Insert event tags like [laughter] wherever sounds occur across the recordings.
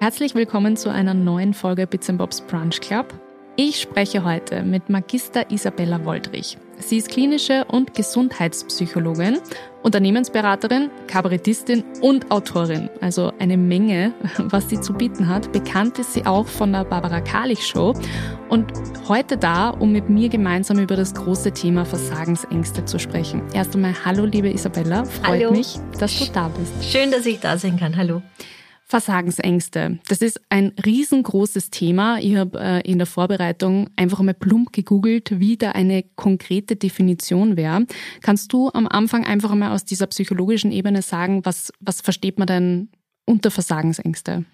Herzlich willkommen zu einer neuen Folge Bits Bobs Brunch Club. Ich spreche heute mit Magister Isabella Woldrich. Sie ist klinische und Gesundheitspsychologin, Unternehmensberaterin, Kabarettistin und Autorin. Also eine Menge, [laughs] was sie zu bieten hat. Bekannt ist sie auch von der Barbara Karlich Show und heute da, um mit mir gemeinsam über das große Thema Versagensängste zu sprechen. Erst einmal hallo liebe Isabella, freut hallo. mich, dass du da bist. Schön, dass ich da sein kann. Hallo. Versagensängste. Das ist ein riesengroßes Thema. Ich habe äh, in der Vorbereitung einfach mal plump gegoogelt, wie da eine konkrete Definition wäre. Kannst du am Anfang einfach mal aus dieser psychologischen Ebene sagen, was, was versteht man denn unter Versagensängste?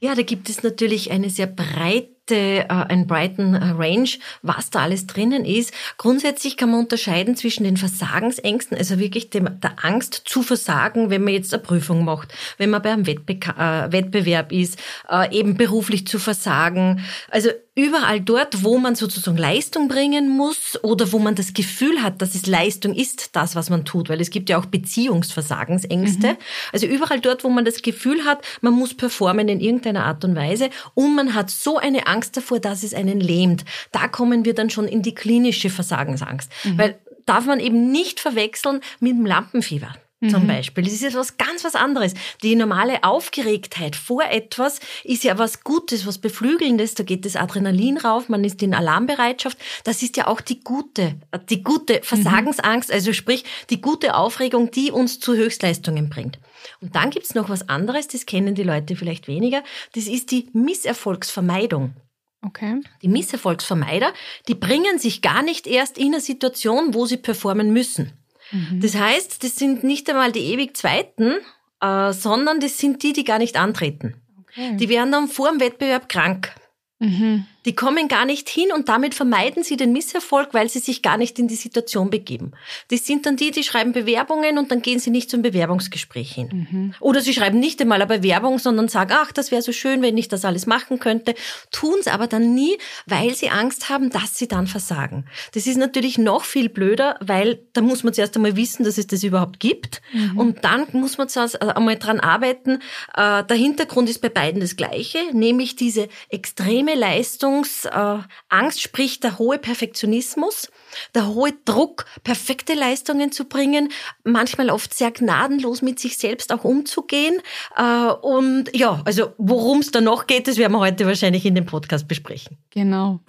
Ja, da gibt es natürlich eine sehr breite äh, ein Brighton äh, Range, was da alles drinnen ist. Grundsätzlich kann man unterscheiden zwischen den Versagensängsten, also wirklich dem, der Angst zu versagen, wenn man jetzt eine Prüfung macht, wenn man beim Wettbe äh, Wettbewerb ist, äh, eben beruflich zu versagen. Also überall dort, wo man sozusagen Leistung bringen muss oder wo man das Gefühl hat, dass es Leistung ist, das, was man tut, weil es gibt ja auch Beziehungsversagensängste. Mhm. Also überall dort, wo man das Gefühl hat, man muss performen in irgendeiner Art und Weise und man hat so eine Angst davor, dass es einen lähmt. Da kommen wir dann schon in die klinische Versagensangst, mhm. weil darf man eben nicht verwechseln mit dem Lampenfieber zum mhm. Beispiel. Das ist etwas ganz was anderes. Die normale Aufgeregtheit vor etwas ist ja was Gutes, was Beflügelndes. Da geht das Adrenalin rauf, man ist in Alarmbereitschaft. Das ist ja auch die gute, die gute Versagensangst, also sprich die gute Aufregung, die uns zu Höchstleistungen bringt. Und dann gibt's noch was anderes, das kennen die Leute vielleicht weniger. Das ist die Misserfolgsvermeidung. Okay. Die Misserfolgsvermeider, die bringen sich gar nicht erst in eine Situation, wo sie performen müssen. Mhm. Das heißt, das sind nicht einmal die ewig Zweiten, äh, sondern das sind die, die gar nicht antreten. Okay. Die werden dann vor dem Wettbewerb krank. Mhm. Die kommen gar nicht hin und damit vermeiden sie den Misserfolg, weil sie sich gar nicht in die Situation begeben. Das sind dann die, die schreiben Bewerbungen und dann gehen sie nicht zum Bewerbungsgespräch hin. Mhm. Oder sie schreiben nicht einmal eine Bewerbung, sondern sagen, ach, das wäre so schön, wenn ich das alles machen könnte, tun es aber dann nie, weil sie Angst haben, dass sie dann versagen. Das ist natürlich noch viel blöder, weil da muss man zuerst einmal wissen, dass es das überhaupt gibt mhm. und dann muss man zuerst einmal dran arbeiten. Äh, der Hintergrund ist bei beiden das gleiche, nämlich diese extreme Leistung, Leistungsangst, sprich der hohe Perfektionismus, der hohe Druck, perfekte Leistungen zu bringen, manchmal oft sehr gnadenlos mit sich selbst auch umzugehen. Äh, und ja, also worum es da noch geht, das werden wir heute wahrscheinlich in dem Podcast besprechen. Genau.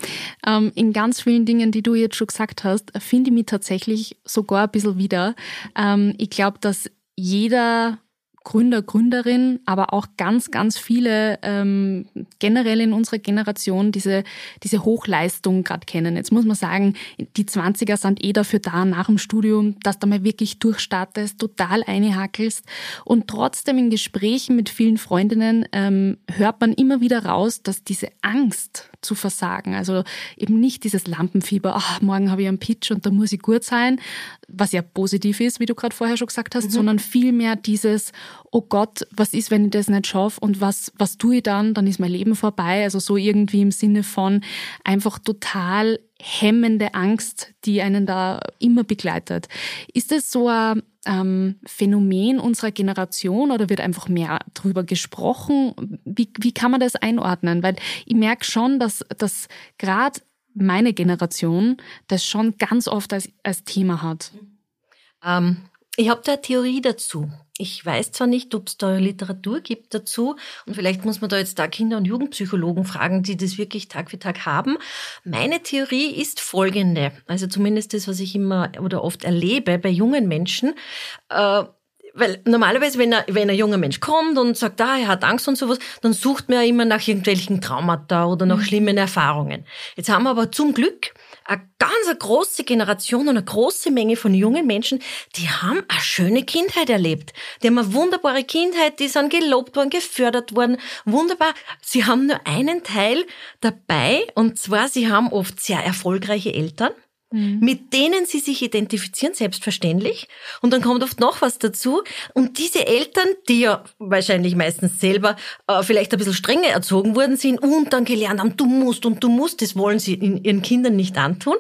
Ähm, in ganz vielen Dingen, die du jetzt schon gesagt hast, finde ich mich tatsächlich sogar ein bisschen wieder. Ähm, ich glaube, dass jeder Gründer, Gründerin, aber auch ganz, ganz viele ähm, generell in unserer Generation diese, diese Hochleistung gerade kennen. Jetzt muss man sagen, die 20er sind eh dafür da, nach dem Studium, dass du mal wirklich durchstartest, total einhackelst. Und trotzdem in Gesprächen mit vielen Freundinnen ähm, hört man immer wieder raus, dass diese Angst zu versagen, also eben nicht dieses Lampenfieber, ach, morgen habe ich einen Pitch und da muss ich gut sein, was ja positiv ist, wie du gerade vorher schon gesagt hast, mhm. sondern vielmehr dieses, oh Gott, was ist, wenn ich das nicht schaffe und was, was tue ich dann? Dann ist mein Leben vorbei. Also so irgendwie im Sinne von einfach total hemmende Angst, die einen da immer begleitet. Ist das so ein ähm, Phänomen unserer Generation oder wird einfach mehr drüber gesprochen? Wie, wie kann man das einordnen? Weil ich merke schon, dass, dass gerade meine Generation das schon ganz oft als, als Thema hat. Ähm, ich habe da eine Theorie dazu. Ich weiß zwar nicht, ob es da Literatur gibt dazu und vielleicht muss man da jetzt da Kinder- und Jugendpsychologen fragen, die das wirklich Tag für Tag haben. Meine Theorie ist folgende, also zumindest das, was ich immer oder oft erlebe bei jungen Menschen. Äh, weil normalerweise, wenn, er, wenn ein junger Mensch kommt und sagt, ah, er hat Angst und sowas, dann sucht man ja immer nach irgendwelchen Traumata oder nach mhm. schlimmen Erfahrungen. Jetzt haben wir aber zum Glück eine ganz große Generation und eine große Menge von jungen Menschen, die haben eine schöne Kindheit erlebt. Die haben eine wunderbare Kindheit, die sind gelobt worden, gefördert worden. Wunderbar. Sie haben nur einen Teil dabei, und zwar, sie haben oft sehr erfolgreiche Eltern. Mhm. mit denen sie sich identifizieren, selbstverständlich. Und dann kommt oft noch was dazu. Und diese Eltern, die ja wahrscheinlich meistens selber äh, vielleicht ein bisschen strenger erzogen worden sind und dann gelernt haben, du musst und du musst, das wollen sie ihren Kindern nicht antun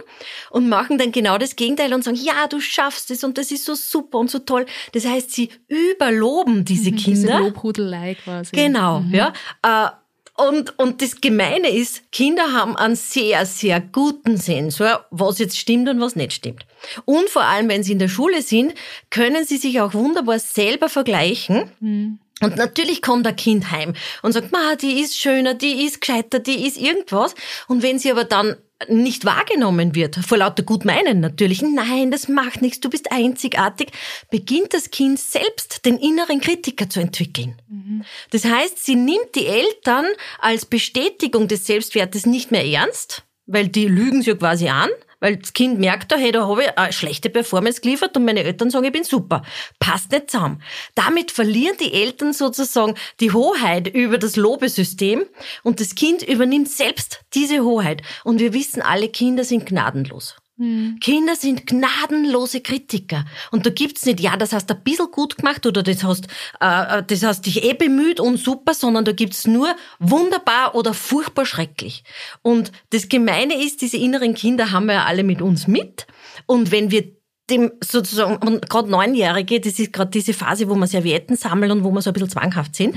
und machen dann genau das Gegenteil und sagen, ja, du schaffst es und das ist so super und so toll. Das heißt, sie überloben diese [laughs] mhm, Kinder. Diese Lobhudelei quasi. Genau, mhm. ja. Äh, und, und das Gemeine ist, Kinder haben einen sehr, sehr guten Sensor, was jetzt stimmt und was nicht stimmt. Und vor allem, wenn sie in der Schule sind, können sie sich auch wunderbar selber vergleichen. Mhm. Und natürlich kommt ein Kind heim und sagt, ma, die ist schöner, die ist gescheiter, die ist irgendwas. Und wenn sie aber dann nicht wahrgenommen wird, vor lauter Gutmeinen natürlich, nein, das macht nichts, du bist einzigartig, beginnt das Kind selbst den inneren Kritiker zu entwickeln. Mhm. Das heißt, sie nimmt die Eltern als Bestätigung des Selbstwertes nicht mehr ernst, weil die lügen sie ja quasi an, weil das Kind merkt, hey, da habe ich eine schlechte Performance geliefert und meine Eltern sagen, ich bin super. Passt nicht zusammen. Damit verlieren die Eltern sozusagen die Hoheit über das Lobesystem und das Kind übernimmt selbst diese Hoheit. Und wir wissen, alle Kinder sind gnadenlos. Mhm. Kinder sind gnadenlose Kritiker. Und da gibt's nicht, ja, das hast du ein bisschen gut gemacht oder das hast, äh, äh, das hast dich eh bemüht und super, sondern da gibt's nur wunderbar oder furchtbar schrecklich. Und das Gemeine ist, diese inneren Kinder haben wir ja alle mit uns mit. Und wenn wir dem sozusagen, gerade Neunjährige, das ist gerade diese Phase, wo man Servietten sammeln und wo man so ein bisschen zwanghaft sind.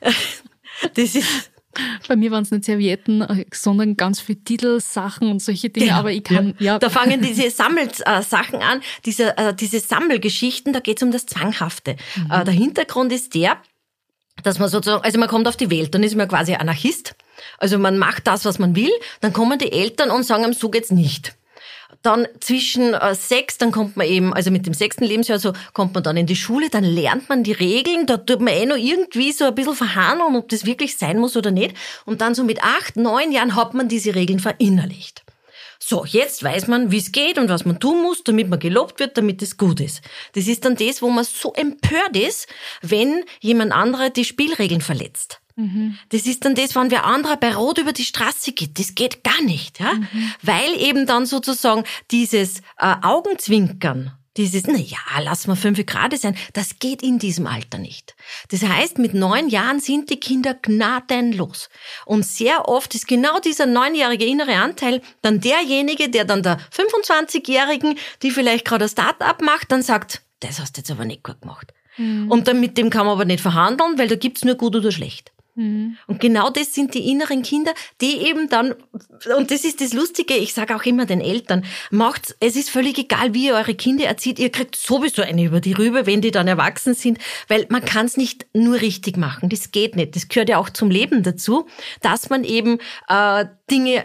[laughs] das ist, bei mir waren es nicht Servietten, äh, sondern ganz viele Titelsachen und solche Dinge. Genau. Aber ich kann, ja. ja. Da fangen diese Sammelsachen an, diese, äh, diese Sammelgeschichten, da geht es um das Zwanghafte. Mhm. Äh, der Hintergrund ist der, dass man sozusagen, also man kommt auf die Welt, dann ist man quasi Anarchist. Also man macht das, was man will, dann kommen die Eltern und sagen, so geht's nicht. Dann zwischen äh, sechs, dann kommt man eben, also mit dem sechsten Lebensjahr, so kommt man dann in die Schule, dann lernt man die Regeln, da tut man eh noch irgendwie so ein bisschen verhandeln, ob das wirklich sein muss oder nicht. Und dann so mit acht, neun Jahren hat man diese Regeln verinnerlicht. So, jetzt weiß man, wie es geht und was man tun muss, damit man gelobt wird, damit es gut ist. Das ist dann das, wo man so empört ist, wenn jemand anderer die Spielregeln verletzt. Mhm. Das ist dann das, wenn wer anderer bei Rot über die Straße geht. Das geht gar nicht, ja? Mhm. Weil eben dann sozusagen dieses äh, Augenzwinkern, dieses, na ja, lass mal fünf Grad sein, das geht in diesem Alter nicht. Das heißt, mit neun Jahren sind die Kinder gnadenlos. Und sehr oft ist genau dieser neunjährige innere Anteil dann derjenige, der dann der 25-Jährigen, die vielleicht gerade ein Start-up macht, dann sagt, das hast du jetzt aber nicht gut gemacht. Mhm. Und dann mit dem kann man aber nicht verhandeln, weil da gibt's nur gut oder schlecht. Mhm. Und genau das sind die inneren Kinder, die eben dann, und das ist das Lustige, ich sage auch immer den Eltern, macht, es ist völlig egal, wie ihr eure Kinder erzieht, ihr kriegt sowieso eine über die Rübe, wenn die dann erwachsen sind, weil man kann es nicht nur richtig machen, das geht nicht, das gehört ja auch zum Leben dazu, dass man eben äh, Dinge äh,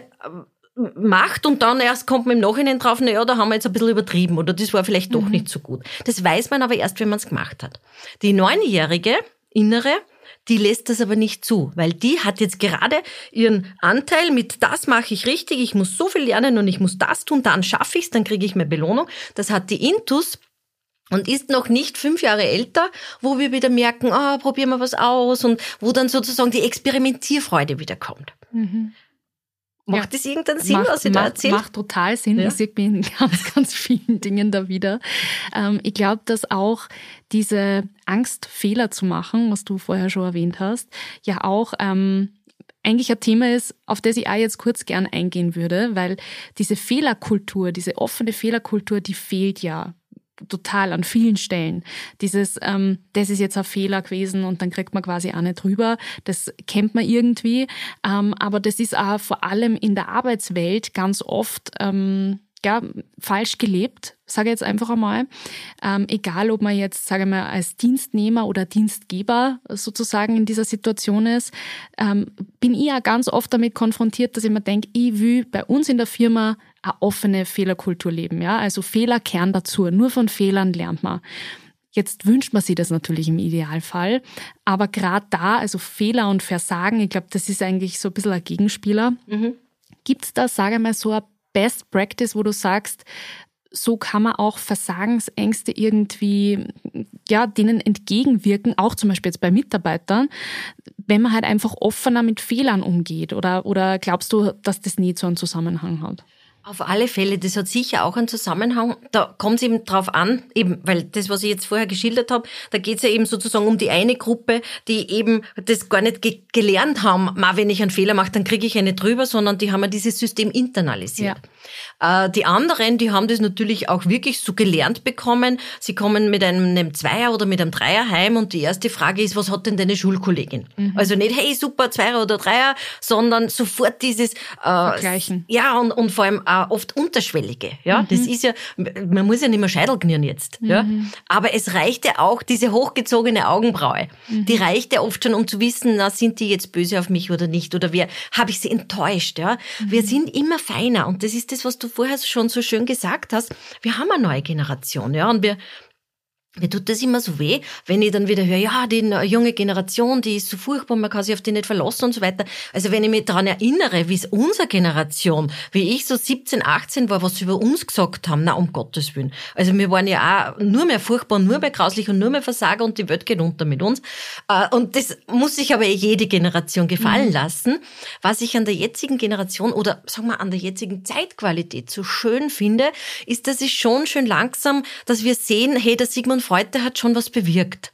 macht und dann erst kommt man im Nachhinein drauf, na ja, da haben wir jetzt ein bisschen übertrieben oder das war vielleicht doch mhm. nicht so gut. Das weiß man aber erst, wenn man es gemacht hat. Die neunjährige Innere, die lässt das aber nicht zu, weil die hat jetzt gerade ihren Anteil mit das mache ich richtig, ich muss so viel lernen und ich muss das tun, dann schaffe ich's, dann kriege ich mehr Belohnung. Das hat die Intus und ist noch nicht fünf Jahre älter, wo wir wieder merken, ah, probieren wir was aus und wo dann sozusagen die Experimentierfreude wieder kommt. Mhm. Macht ja. das irgendeinen Sinn, macht, was ich da erzähle? Macht total Sinn. Ja. Ich sehe mich in [laughs] ganz, ganz vielen Dingen da wieder. Ähm, ich glaube, dass auch diese Angst, Fehler zu machen, was du vorher schon erwähnt hast, ja auch ähm, eigentlich ein Thema ist, auf das ich auch jetzt kurz gern eingehen würde, weil diese Fehlerkultur, diese offene Fehlerkultur, die fehlt ja total an vielen Stellen. Dieses, ähm, das ist jetzt ein Fehler gewesen und dann kriegt man quasi auch nicht drüber. Das kennt man irgendwie. Ähm, aber das ist auch vor allem in der Arbeitswelt ganz oft ähm, ja, falsch gelebt, sage ich jetzt einfach einmal. Ähm, egal, ob man jetzt, sage ich mal, als Dienstnehmer oder Dienstgeber sozusagen in dieser Situation ist, ähm, bin ich ja ganz oft damit konfrontiert, dass ich mir denke, ich will bei uns in der Firma eine offene Fehlerkultur leben. Ja? Also Fehler kehren dazu. Nur von Fehlern lernt man. Jetzt wünscht man sich das natürlich im Idealfall. Aber gerade da, also Fehler und Versagen, ich glaube, das ist eigentlich so ein bisschen ein Gegenspieler. Mhm. Gibt es da, sage ich mal, so ein Best Practice, wo du sagst, so kann man auch Versagensängste irgendwie, ja, denen entgegenwirken, auch zum Beispiel jetzt bei Mitarbeitern, wenn man halt einfach offener mit Fehlern umgeht? Oder, oder glaubst du, dass das nie so einen Zusammenhang hat? Auf alle Fälle, das hat sicher auch einen Zusammenhang. Da kommt es eben drauf an, eben, weil das, was ich jetzt vorher geschildert habe, da geht es ja eben sozusagen um die eine Gruppe, die eben das gar nicht ge gelernt haben, mal wenn ich einen Fehler mache, dann kriege ich eine drüber, sondern die haben ja dieses System internalisiert. Ja. Äh, die anderen, die haben das natürlich auch wirklich so gelernt bekommen. Sie kommen mit einem, einem Zweier oder mit einem Dreier heim und die erste Frage ist, was hat denn deine Schulkollegin? Mhm. Also nicht, hey, super, Zweier oder Dreier, sondern sofort dieses äh, Vergleichen. Ja, und, und vor allem äh, oft unterschwellige. Ja, mhm. das ist ja, man muss ja nicht mehr Scheitel knirren jetzt. Mhm. Ja, aber es reicht ja auch diese hochgezogene Augenbraue. Mhm. Die reicht ja oft schon, um zu wissen, na, sind die jetzt böse auf mich oder nicht? Oder wer, habe ich sie enttäuscht? Ja, wir mhm. sind immer feiner und das ist das, was du vorher schon so schön gesagt hast. Wir haben eine neue Generation. Ja, und wir, mir tut das immer so weh, wenn ich dann wieder höre, ja, die junge Generation, die ist so furchtbar, man kann sich auf die nicht verlassen und so weiter. Also wenn ich mich daran erinnere, wie es unsere Generation, wie ich so 17, 18 war, was sie über uns gesagt haben, na um Gottes Willen. Also wir waren ja auch nur mehr furchtbar, nur mehr grauslich und nur mehr Versager und die Welt geht unter mit uns. Äh, und das muss sich aber jede Generation gefallen mhm. lassen. Was ich an der jetzigen Generation oder sagen wir an der jetzigen Zeitqualität so schön finde, ist, dass es schon schön langsam, dass wir sehen, hey, der Sigmund heute hat schon was bewirkt.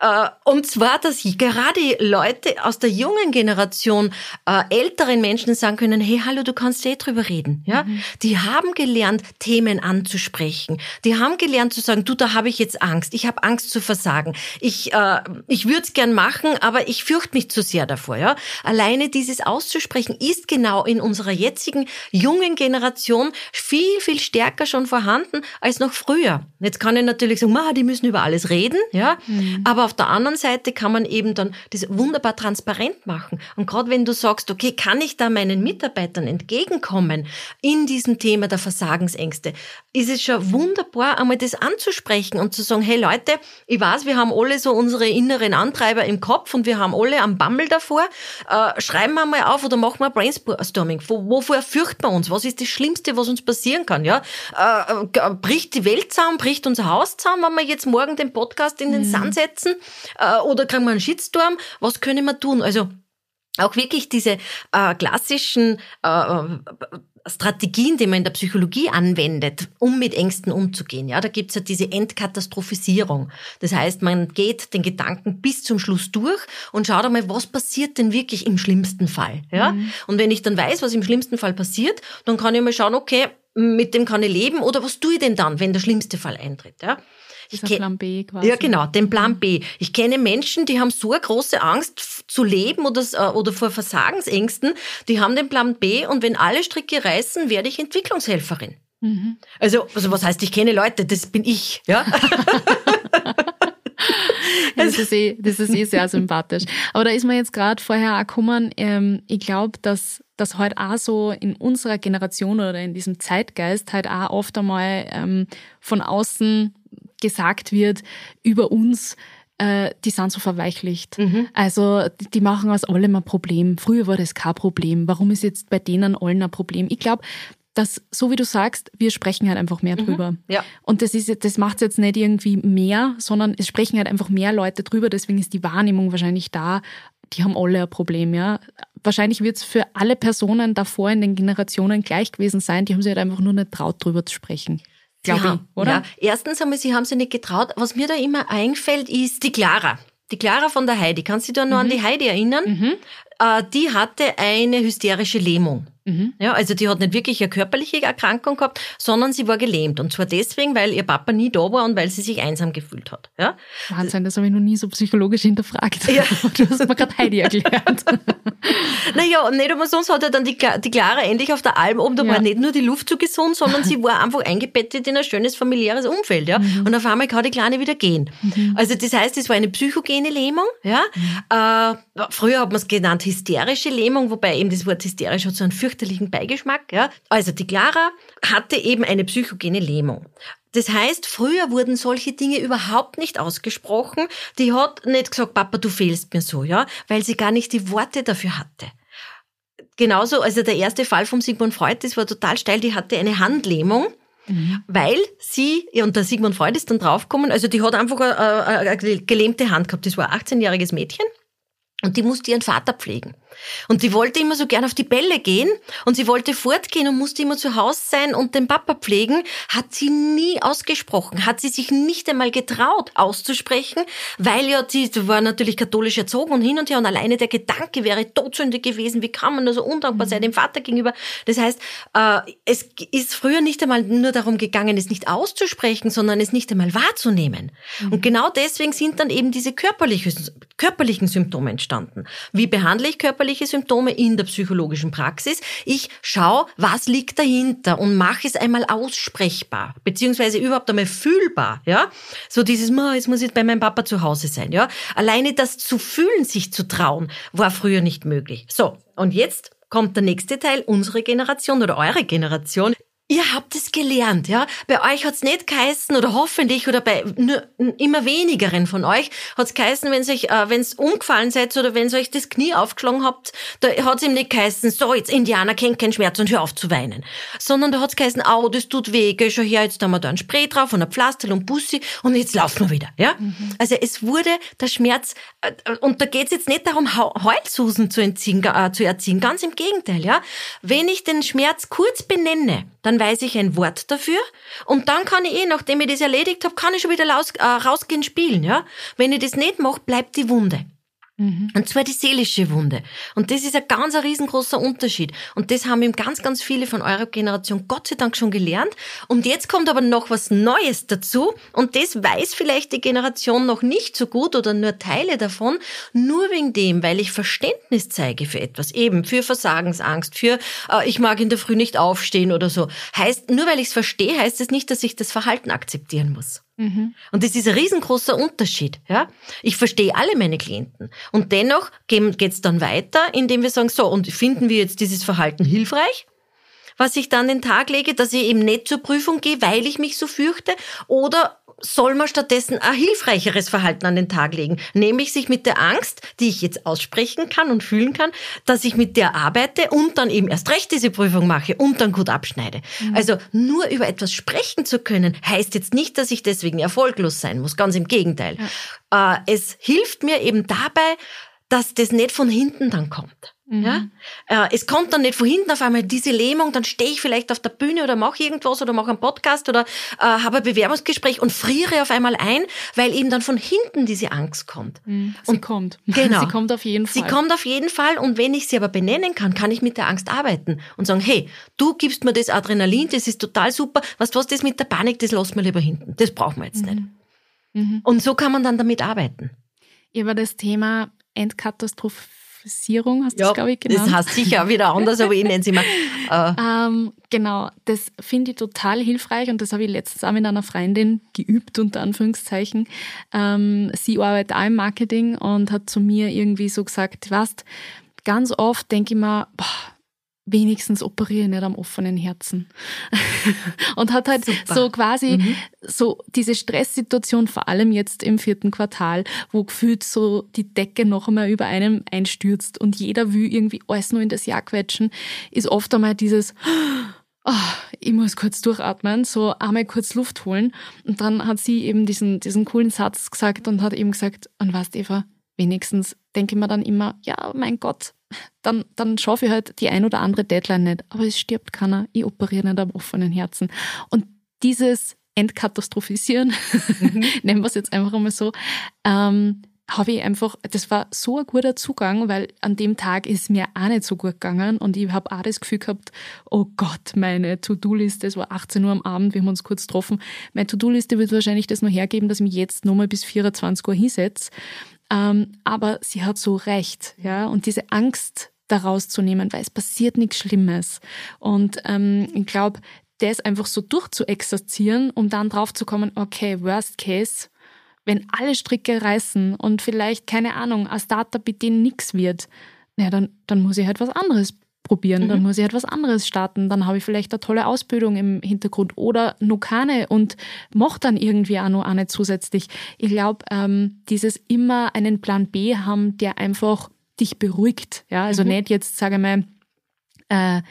Äh, und zwar, dass gerade Leute aus der jungen Generation äh, älteren Menschen sagen können, hey, hallo, du kannst eh drüber reden. Ja, mhm. Die haben gelernt, Themen anzusprechen. Die haben gelernt zu sagen, du, da habe ich jetzt Angst. Ich habe Angst zu versagen. Ich, äh, ich würde es gern machen, aber ich fürchte mich zu sehr davor. Ja, Alleine dieses auszusprechen ist genau in unserer jetzigen jungen Generation viel, viel stärker schon vorhanden als noch früher. Jetzt kann ich natürlich sagen, die müssen über alles reden. Ja, mhm. aber auf der anderen Seite kann man eben dann das wunderbar transparent machen. Und gerade wenn du sagst, okay, kann ich da meinen Mitarbeitern entgegenkommen in diesem Thema der Versagensängste, ist es schon wunderbar, einmal das anzusprechen und zu sagen, hey Leute, ich weiß, wir haben alle so unsere inneren Antreiber im Kopf und wir haben alle am Bammel davor. Äh, schreiben wir mal auf oder machen wir Brainstorming. Wovor fürchten wir uns? Was ist das Schlimmste, was uns passieren kann? Ja, äh, äh, bricht die Welt zusammen, bricht unser Haus zusammen, wenn wir jetzt morgen den Podcast in den mhm. Sand setzen? Äh, oder kriegen wir einen Shitstorm? Was können wir tun? Also auch wirklich diese äh, klassischen äh, Strategien, die man in der Psychologie anwendet, um mit Ängsten umzugehen. Ja, da gibt's ja diese Entkatastrophisierung. Das heißt, man geht den Gedanken bis zum Schluss durch und schaut einmal, was passiert denn wirklich im schlimmsten Fall. Ja? Mhm. Und wenn ich dann weiß, was im schlimmsten Fall passiert, dann kann ich mal schauen, okay, mit dem kann ich leben oder was tue ich denn dann, wenn der schlimmste Fall eintritt. Ja? Ich kenne Plan B quasi. Ja, genau, den Plan B. Ich kenne Menschen, die haben so eine große Angst zu leben oder, äh, oder vor Versagensängsten, die haben den Plan B und wenn alle Stricke reißen, werde ich Entwicklungshelferin. Mhm. Also, also was heißt, ich kenne Leute, das bin ich, ja. [laughs] das, ist eh, das ist eh sehr sympathisch. Aber da ist mir jetzt gerade vorher auch gekommen, ähm, ich glaube, dass das heute auch so in unserer Generation oder in diesem Zeitgeist halt auch oft einmal ähm, von außen gesagt wird über uns, äh, die sind so verweichlicht. Mhm. Also die machen aus allem ein Problem. Früher war das kein Problem. Warum ist jetzt bei denen allen ein Problem? Ich glaube, dass, so wie du sagst, wir sprechen halt einfach mehr mhm. drüber. Mhm, ja. Und das ist, das macht es jetzt nicht irgendwie mehr, sondern es sprechen halt einfach mehr Leute drüber, deswegen ist die Wahrnehmung wahrscheinlich da, die haben alle ein Problem, ja. Wahrscheinlich wird es für alle Personen davor in den Generationen gleich gewesen sein, die haben sich halt einfach nur nicht traut, drüber zu sprechen. Glaube ich, oder? Ja. Erstens einmal, sie haben sich nicht getraut. Was mir da immer einfällt, ist die Clara. Die Clara von der Heidi. Kannst du dich da noch mhm. an die Heidi erinnern? Mhm. Äh, die hatte eine hysterische Lähmung. Mhm. Ja, also die hat nicht wirklich eine körperliche Erkrankung gehabt, sondern sie war gelähmt. Und zwar deswegen, weil ihr Papa nie da war und weil sie sich einsam gefühlt hat. Ja? Wahnsinn, das habe ich noch nie so psychologisch hinterfragt. Ja. [laughs] Du hast mir gerade Heidi erklärt. [laughs] naja, nicht aber sonst hat er dann die, die Clara endlich auf der Alm oben, da ja. war nicht nur die Luft zu gesund, sondern sie war einfach eingebettet in ein schönes familiäres Umfeld. Ja? Mhm. Und auf einmal kann die Kleine wieder gehen. Mhm. Also das heißt, es war eine psychogene Lähmung. Ja? Mhm. Äh, früher hat man es genannt hysterische Lähmung, wobei eben das Wort hysterisch hat so einen fürchterlichen Beigeschmack. Ja? Also die Clara hatte eben eine psychogene Lähmung. Das heißt, früher wurden solche Dinge überhaupt nicht ausgesprochen. Die hat nicht gesagt, Papa, du fehlst mir so, ja, weil sie gar nicht die Worte dafür hatte. Genauso, also der erste Fall vom Sigmund Freud, das war total steil, die hatte eine Handlähmung. Mhm. Weil sie, und der Sigmund Freud ist dann draufgekommen, also die hat einfach eine, eine, eine gelähmte Hand gehabt. Das war ein 18-jähriges Mädchen und die musste ihren Vater pflegen. Und sie wollte immer so gern auf die Bälle gehen und sie wollte fortgehen und musste immer zu Hause sein und den Papa pflegen, hat sie nie ausgesprochen, hat sie sich nicht einmal getraut auszusprechen, weil ja sie war natürlich katholisch erzogen und hin und her und alleine der Gedanke wäre Todsünde gewesen, wie kann man nur so undankbar sein dem Vater gegenüber. Das heißt, äh, es ist früher nicht einmal nur darum gegangen, es nicht auszusprechen, sondern es nicht einmal wahrzunehmen. Mhm. Und genau deswegen sind dann eben diese körperlichen, körperlichen Symptome entstanden. Wie behandle ich körperliche Symptome in der psychologischen Praxis? Ich schaue, was liegt dahinter und mache es einmal aussprechbar, beziehungsweise überhaupt einmal fühlbar, ja? So dieses, jetzt muss ich bei meinem Papa zu Hause sein, ja? Alleine das zu fühlen, sich zu trauen, war früher nicht möglich. So. Und jetzt kommt der nächste Teil, unsere Generation oder eure Generation. Ihr habt es gelernt, ja. Bei euch hat's nicht geheißen oder hoffentlich oder bei nur, immer wenigeren von euch hat's geheißen, wenn euch, äh, wenn's umgefallen seid oder wenn euch das Knie aufgeschlagen habt, da hat's ihm nicht geheißen, so jetzt Indianer kennt keinen Schmerz und hör auf zu weinen, sondern da hat's geheißen, au, das tut weh, geh schon her, jetzt haben wir da ein Spray drauf und ein Pflaster und Bussi und jetzt laufen wir wieder, ja. Mhm. Also es wurde der Schmerz äh, und da geht's jetzt nicht darum, Heulsusen zu, entziehen, äh, zu erziehen, ganz im Gegenteil, ja. Wenn ich den Schmerz kurz benenne, dann weiß ich ein Wort dafür und dann kann ich eh, nachdem ich das erledigt habe, kann ich schon wieder raus, äh, rausgehen spielen, ja. Wenn ich das nicht mache, bleibt die Wunde. Mhm. Und zwar die seelische Wunde. Und das ist ein ganz ein riesengroßer Unterschied. Und das haben eben ganz, ganz viele von eurer Generation Gott sei Dank schon gelernt. Und jetzt kommt aber noch was Neues dazu. Und das weiß vielleicht die Generation noch nicht so gut oder nur Teile davon. Nur wegen dem, weil ich Verständnis zeige für etwas. Eben für Versagensangst, für äh, ich mag in der Früh nicht aufstehen oder so. Heißt, nur weil ich es verstehe, heißt es das nicht, dass ich das Verhalten akzeptieren muss. Mhm. Und das ist ein riesengroßer Unterschied. Ja? Ich verstehe alle meine Klienten. Und dennoch geht es dann weiter, indem wir sagen, so, und finden wir jetzt dieses Verhalten hilfreich? was ich dann den Tag lege, dass ich eben nicht zur Prüfung gehe, weil ich mich so fürchte, oder soll man stattdessen ein hilfreicheres Verhalten an den Tag legen, nämlich sich mit der Angst, die ich jetzt aussprechen kann und fühlen kann, dass ich mit der arbeite und dann eben erst recht diese Prüfung mache und dann gut abschneide. Mhm. Also nur über etwas sprechen zu können, heißt jetzt nicht, dass ich deswegen erfolglos sein muss, ganz im Gegenteil. Ja. Äh, es hilft mir eben dabei, dass das nicht von hinten dann kommt. Mhm. Ja? Äh, es kommt dann nicht von hinten auf einmal diese Lähmung, dann stehe ich vielleicht auf der Bühne oder mache irgendwas oder mache einen Podcast oder äh, habe ein Bewerbungsgespräch und friere auf einmal ein, weil eben dann von hinten diese Angst kommt. Mhm. Sie und kommt. [laughs] Genau. Sie kommt auf jeden Fall. Sie kommt auf jeden Fall und wenn ich sie aber benennen kann, kann ich mit der Angst arbeiten und sagen, hey, du gibst mir das Adrenalin, das ist total super, was du was, das mit der Panik, das lassen wir lieber hinten. Das brauchen wir jetzt mhm. nicht. Mhm. Und so kann man dann damit arbeiten. Über das Thema Endkatastrophe Frisierung, hast du ja, das, glaube ich, genannt. Das heißt sicher wieder anders, aber ich nenne es immer. Äh. Ähm, genau, das finde ich total hilfreich und das habe ich letztens auch mit einer Freundin geübt, unter Anführungszeichen. Ähm, sie arbeitet auch im Marketing und hat zu mir irgendwie so gesagt, weißt, ganz oft denke ich mir, boah, wenigstens operiere nicht am offenen Herzen. [laughs] und hat halt Super. so quasi mhm. so diese Stresssituation, vor allem jetzt im vierten Quartal, wo gefühlt so die Decke noch einmal über einem einstürzt und jeder will irgendwie alles nur in das Jahr quetschen, ist oft einmal dieses, oh, [gasps] ich muss kurz durchatmen, so einmal kurz Luft holen. Und dann hat sie eben diesen, diesen coolen Satz gesagt und hat eben gesagt, und weißt Eva, wenigstens denke ich mir dann immer, ja, mein Gott, dann, dann schaffe ich halt die ein oder andere Deadline nicht. Aber es stirbt keiner. Ich operiere nicht am offenen Herzen. Und dieses Entkatastrophisieren, mhm. [laughs] nennen wir es jetzt einfach einmal so, ähm, habe ich einfach, das war so ein guter Zugang, weil an dem Tag ist mir auch nicht so gut gegangen und ich habe auch das Gefühl gehabt, oh Gott, meine To-Do-Liste, es war 18 Uhr am Abend, wir haben uns kurz getroffen, meine To-Do-Liste wird wahrscheinlich das noch hergeben, dass ich mich jetzt nochmal bis 24 Uhr hinsetze ähm, aber sie hat so recht, ja, und diese Angst daraus zu nehmen, weil es passiert nichts Schlimmes. Und ähm, ich glaube, das einfach so durchzuexerzieren, um dann drauf zu kommen, okay, worst case, wenn alle Stricke reißen und vielleicht, keine Ahnung, ein Startup mit denen nichts wird, naja, dann, dann muss ich halt was anderes probieren, mhm. dann muss ich etwas anderes starten, dann habe ich vielleicht eine tolle Ausbildung im Hintergrund oder noch keine und mache dann irgendwie auch noch eine zusätzlich. Ich glaube, ähm, dieses immer einen Plan B haben, der einfach dich beruhigt, ja, also mhm. nicht jetzt, sage ich mal, äh,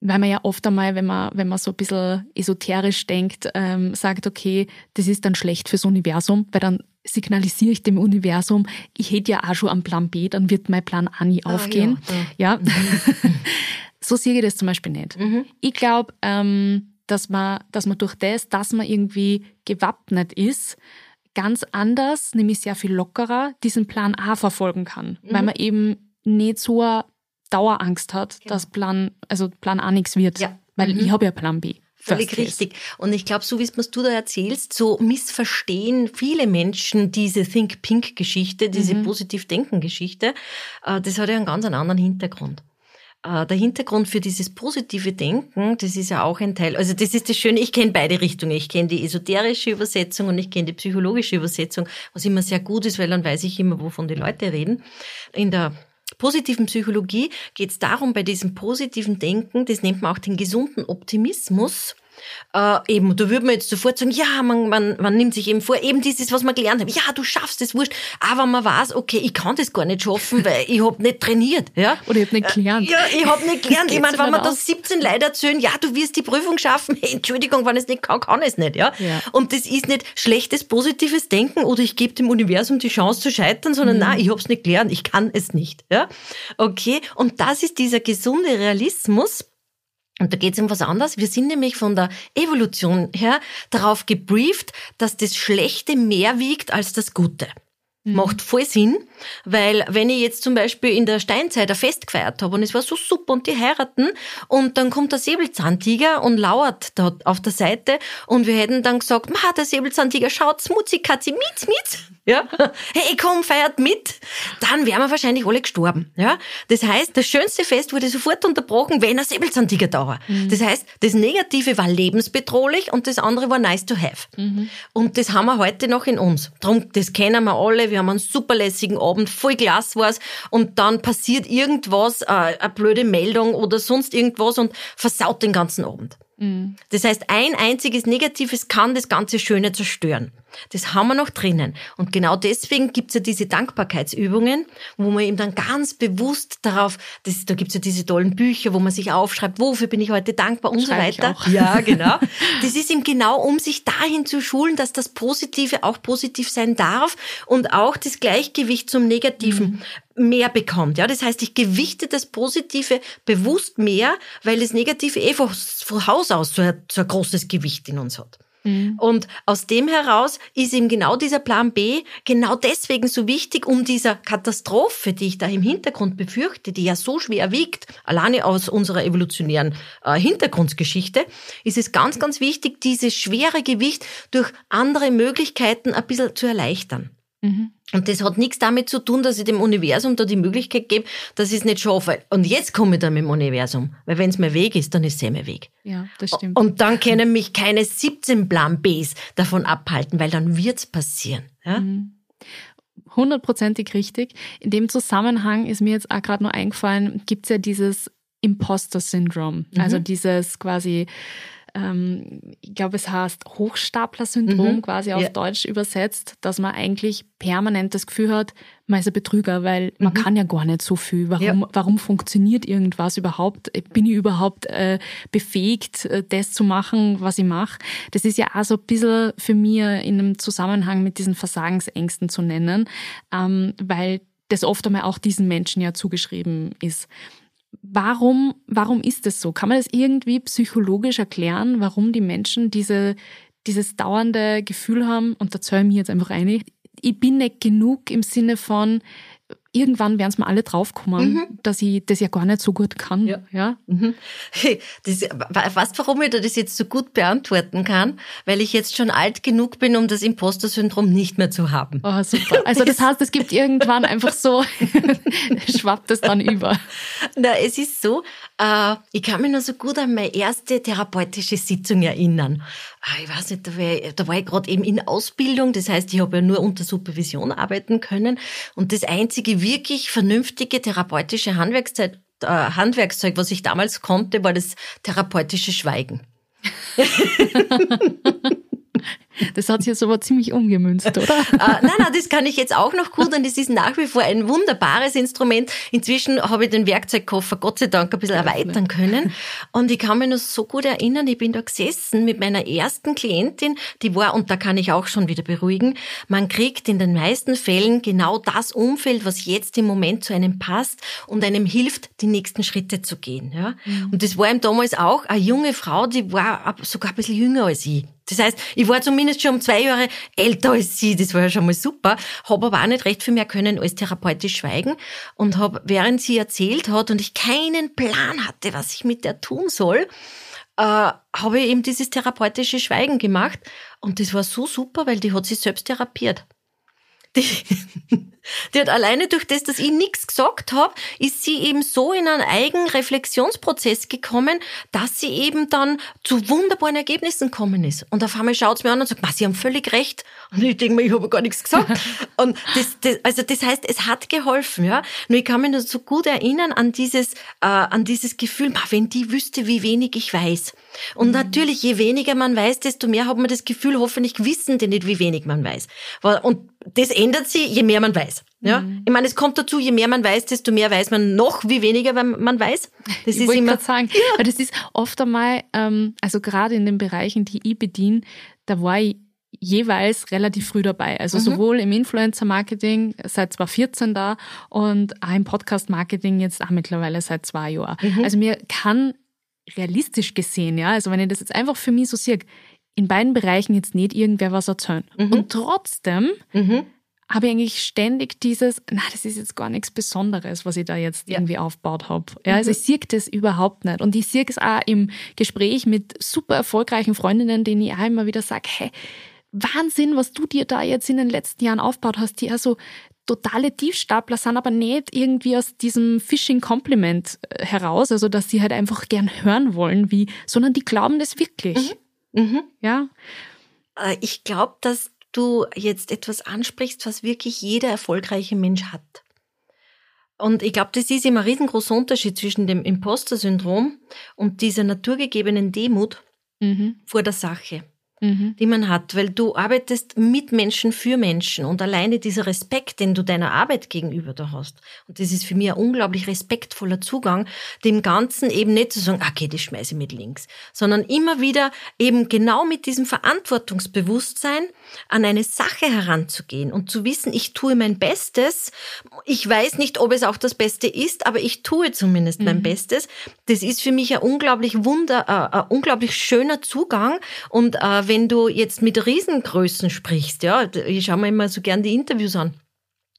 weil man ja oft einmal, wenn man, wenn man so ein bisschen esoterisch denkt, ähm, sagt, okay, das ist dann schlecht fürs Universum, weil dann signalisiere ich dem Universum, ich hätte ja auch schon einen Plan B, dann wird mein Plan A nie ah, aufgehen. Ja. ja. Mhm. [laughs] so sehe ich das zum Beispiel nicht. Mhm. Ich glaube, ähm, dass man, dass man durch das, dass man irgendwie gewappnet ist, ganz anders, nämlich sehr viel lockerer, diesen Plan A verfolgen kann, mhm. weil man eben nicht so Dauerangst hat, genau. dass Plan, also Plan A nichts wird, ja. weil mhm. ich habe ja Plan B. Völlig richtig. Und ich glaube, so wie es du da erzählst, so missverstehen viele Menschen diese Think Pink Geschichte, diese mhm. positiv Denken Geschichte. Äh, das hat ja einen ganz anderen Hintergrund. Äh, der Hintergrund für dieses positive Denken, das ist ja auch ein Teil, also das ist das Schöne, ich kenne beide Richtungen. Ich kenne die esoterische Übersetzung und ich kenne die psychologische Übersetzung, was immer sehr gut ist, weil dann weiß ich immer, wovon die Leute reden. In der positiven Psychologie geht es darum, bei diesem positiven Denken, das nennt man auch den gesunden Optimismus, äh, eben, da würde man jetzt sofort sagen, ja, man, man, man nimmt sich eben vor, eben dieses, was man gelernt hat. Ja, du schaffst es, wurscht. Aber man weiß, okay, ich kann das gar nicht schaffen, [laughs] weil ich hab nicht trainiert. Ja? Oder ich hab nicht gelernt. Ja, ich hab nicht gelernt. ich meine, wenn man da 17 Leute erzählen, ja, du wirst die Prüfung schaffen, hey, [laughs] Entschuldigung, wenn es nicht kann, kann es nicht. Ja? ja? Und das ist nicht schlechtes, positives Denken oder ich gebe dem Universum die Chance zu scheitern, sondern mhm. nein, ich hab's nicht gelernt, ich kann es nicht. Ja? Okay, und das ist dieser gesunde Realismus, und da geht es um was anderes. Wir sind nämlich von der Evolution her darauf gebrieft, dass das Schlechte mehr wiegt als das Gute. Mhm. Macht voll Sinn, weil wenn ich jetzt zum Beispiel in der Steinzeit ein Fest gefeiert habe und es war so super und die heiraten und dann kommt der Säbelzahntiger und lauert da auf der Seite und wir hätten dann gesagt, ma, der Säbelzahntiger schaut, Smutzi, Katzi, mit, mit, ja, [laughs] hey, komm, feiert mit, dann wären wir wahrscheinlich alle gestorben, ja. Das heißt, das schönste Fest wurde sofort unterbrochen, wenn ein Säbelzahntiger da war. Mhm. Das heißt, das Negative war lebensbedrohlich und das andere war nice to have. Mhm. Und das haben wir heute noch in uns. Drum, das kennen wir alle, wir haben einen superlässigen Abend, voll Glas war's und dann passiert irgendwas, äh, eine blöde Meldung oder sonst irgendwas und versaut den ganzen Abend. Mhm. Das heißt, ein einziges Negatives kann das ganze Schöne zerstören. Das haben wir noch drinnen. Und genau deswegen gibt's ja diese Dankbarkeitsübungen, wo man eben dann ganz bewusst darauf, das, da gibt's ja diese tollen Bücher, wo man sich aufschreibt, wofür bin ich heute dankbar und Schreib so weiter. Ja, [laughs] genau. Das ist eben genau, um sich dahin zu schulen, dass das Positive auch positiv sein darf und auch das Gleichgewicht zum Negativen mhm. mehr bekommt. Ja, das heißt, ich gewichte das Positive bewusst mehr, weil das Negative eh von, von Haus aus so ein, so ein großes Gewicht in uns hat. Mhm. Und aus dem heraus ist eben genau dieser Plan B genau deswegen so wichtig, um dieser Katastrophe, die ich da im Hintergrund befürchte, die ja so schwer wiegt, alleine aus unserer evolutionären äh, Hintergrundgeschichte, ist es ganz, ganz wichtig, dieses schwere Gewicht durch andere Möglichkeiten ein bisschen zu erleichtern. Mhm. Und das hat nichts damit zu tun, dass ich dem Universum da die Möglichkeit gebe, dass ich es nicht schaffe. Und jetzt komme ich dann mit dem Universum. Weil wenn es mein Weg ist, dann ist es eh mein Weg. Ja, das stimmt. Und dann können mich keine 17 Plan Bs davon abhalten, weil dann wird es passieren. Ja? Mhm. Hundertprozentig richtig. In dem Zusammenhang ist mir jetzt auch gerade nur eingefallen, gibt es ja dieses Imposter-Syndrom. Mhm. Also dieses quasi ähm, ich glaube, es heißt Hochstapler-Syndrom mhm. quasi auf ja. Deutsch übersetzt, dass man eigentlich permanent das Gefühl hat, man ist ein Betrüger, weil man mhm. kann ja gar nicht so viel. Warum, ja. warum funktioniert irgendwas überhaupt? Bin ich überhaupt äh, befähigt, äh, das zu machen, was ich mache? Das ist ja auch so ein bisschen für mich in einem Zusammenhang mit diesen Versagensängsten zu nennen, ähm, weil das oft einmal auch diesen Menschen ja zugeschrieben ist. Warum, warum ist es so? Kann man das irgendwie psychologisch erklären, warum die Menschen diese, dieses dauernde Gefühl haben, und da zähle ich mir jetzt einfach ein, ich bin nicht genug im Sinne von, irgendwann werden es mal alle draufkommen, mhm. dass ich das ja gar nicht so gut kann. Ja. ja? Mhm. Das, weißt du, warum ich das jetzt so gut beantworten kann? Weil ich jetzt schon alt genug bin, um das Imposter-Syndrom nicht mehr zu haben. Oh, super. Also das [laughs] heißt, es gibt irgendwann einfach so, [laughs] schwappt es dann über. Na, es ist so, äh, ich kann mich noch so gut an meine erste therapeutische Sitzung erinnern. Ah, ich weiß nicht, da war ich, da war ich gerade eben in Ausbildung, das heißt, ich habe ja nur unter Supervision arbeiten können. Und das einzige wirklich vernünftige therapeutische Handwerkszeug, äh, Handwerkszeug, was ich damals konnte, war das therapeutische Schweigen. [laughs] Das hat sich jetzt aber ziemlich umgemünzt, oder? [laughs] äh, nein, nein, das kann ich jetzt auch noch gut und es ist nach wie vor ein wunderbares Instrument. Inzwischen habe ich den Werkzeugkoffer Gott sei Dank ein bisschen erweitern können und ich kann mich noch so gut erinnern, ich bin da gesessen mit meiner ersten Klientin, die war, und da kann ich auch schon wieder beruhigen, man kriegt in den meisten Fällen genau das Umfeld, was jetzt im Moment zu einem passt und einem hilft, die nächsten Schritte zu gehen. Ja? Mhm. Und das war ihm damals auch eine junge Frau, die war sogar ein bisschen jünger als ich. Das heißt, ich war zumindest schon um zwei Jahre älter als sie, das war ja schon mal super, habe aber auch nicht recht viel mehr können als therapeutisch schweigen. Und habe, während sie erzählt hat und ich keinen Plan hatte, was ich mit der tun soll, äh, habe ich eben dieses therapeutische Schweigen gemacht. Und das war so super, weil die hat sich selbst therapiert. Die, die hat alleine durch das, dass ich nichts gesagt habe, ist sie eben so in einen eigenen Reflexionsprozess gekommen, dass sie eben dann zu wunderbaren Ergebnissen gekommen ist. Und auf einmal schaut sie mir an und sagt, sie haben völlig recht. Und ich denke mir, ich habe gar nichts gesagt. [laughs] und das, das, also das heißt, es hat geholfen, ja. Nur ich kann mich nur so gut erinnern an dieses, äh, an dieses Gefühl, wenn die wüsste, wie wenig ich weiß. Und mhm. natürlich, je weniger man weiß, desto mehr hat man das Gefühl, hoffentlich wissen die nicht, wie wenig man weiß. Und das ändert sich, je mehr man weiß. Ja? Mhm. Ich meine, es kommt dazu, je mehr man weiß, desto mehr weiß man noch, wie weniger man weiß. [laughs] Das ich ist immer sagen, ja. weil das ist oft einmal, ähm, also gerade in den Bereichen, die ich bediene, da war ich jeweils relativ früh dabei. Also mhm. sowohl im Influencer-Marketing seit 2014 da und auch im Podcast-Marketing jetzt auch mittlerweile seit zwei Jahren. Mhm. Also mir kann realistisch gesehen, ja, also wenn ich das jetzt einfach für mich so sehe, in beiden Bereichen jetzt nicht irgendwer was erzählen. Mhm. Und trotzdem mhm. habe ich eigentlich ständig dieses, na, das ist jetzt gar nichts Besonderes, was ich da jetzt ja. irgendwie aufgebaut habe. Ja, also mhm. ich sehe das überhaupt nicht. Und ich sehe es auch im Gespräch mit super erfolgreichen Freundinnen, denen ich auch immer wieder sage, hey, Wahnsinn, was du dir da jetzt in den letzten Jahren aufgebaut hast, die also totale Tiefstapler sind, aber nicht irgendwie aus diesem Phishing Compliment äh, heraus, also dass sie halt einfach gern hören wollen, wie, sondern die glauben das wirklich. Mhm. Mhm. Ja. Äh, ich glaube, dass du jetzt etwas ansprichst, was wirklich jeder erfolgreiche Mensch hat. Und ich glaube, das ist immer ein riesengroßer Unterschied zwischen dem Imposter-Syndrom und dieser naturgegebenen Demut mhm. vor der Sache mhm. die man hat, weil du arbeitest mit Menschen für Menschen und alleine dieser Respekt, den du deiner Arbeit gegenüber da hast. Und das ist für mich ein unglaublich respektvoller Zugang, dem Ganzen eben nicht zu sagen, okay, das schmeiße ich mit links, sondern immer wieder eben genau mit diesem Verantwortungsbewusstsein an eine Sache heranzugehen und zu wissen, ich tue mein Bestes. Ich weiß nicht, ob es auch das Beste ist, aber ich tue zumindest mhm. mein Bestes. Das ist für mich ein unglaublich wunder, äh, ein unglaublich schöner Zugang und äh, wenn du jetzt mit Riesengrößen sprichst, ja, ich schaue mir immer so gern die Interviews an.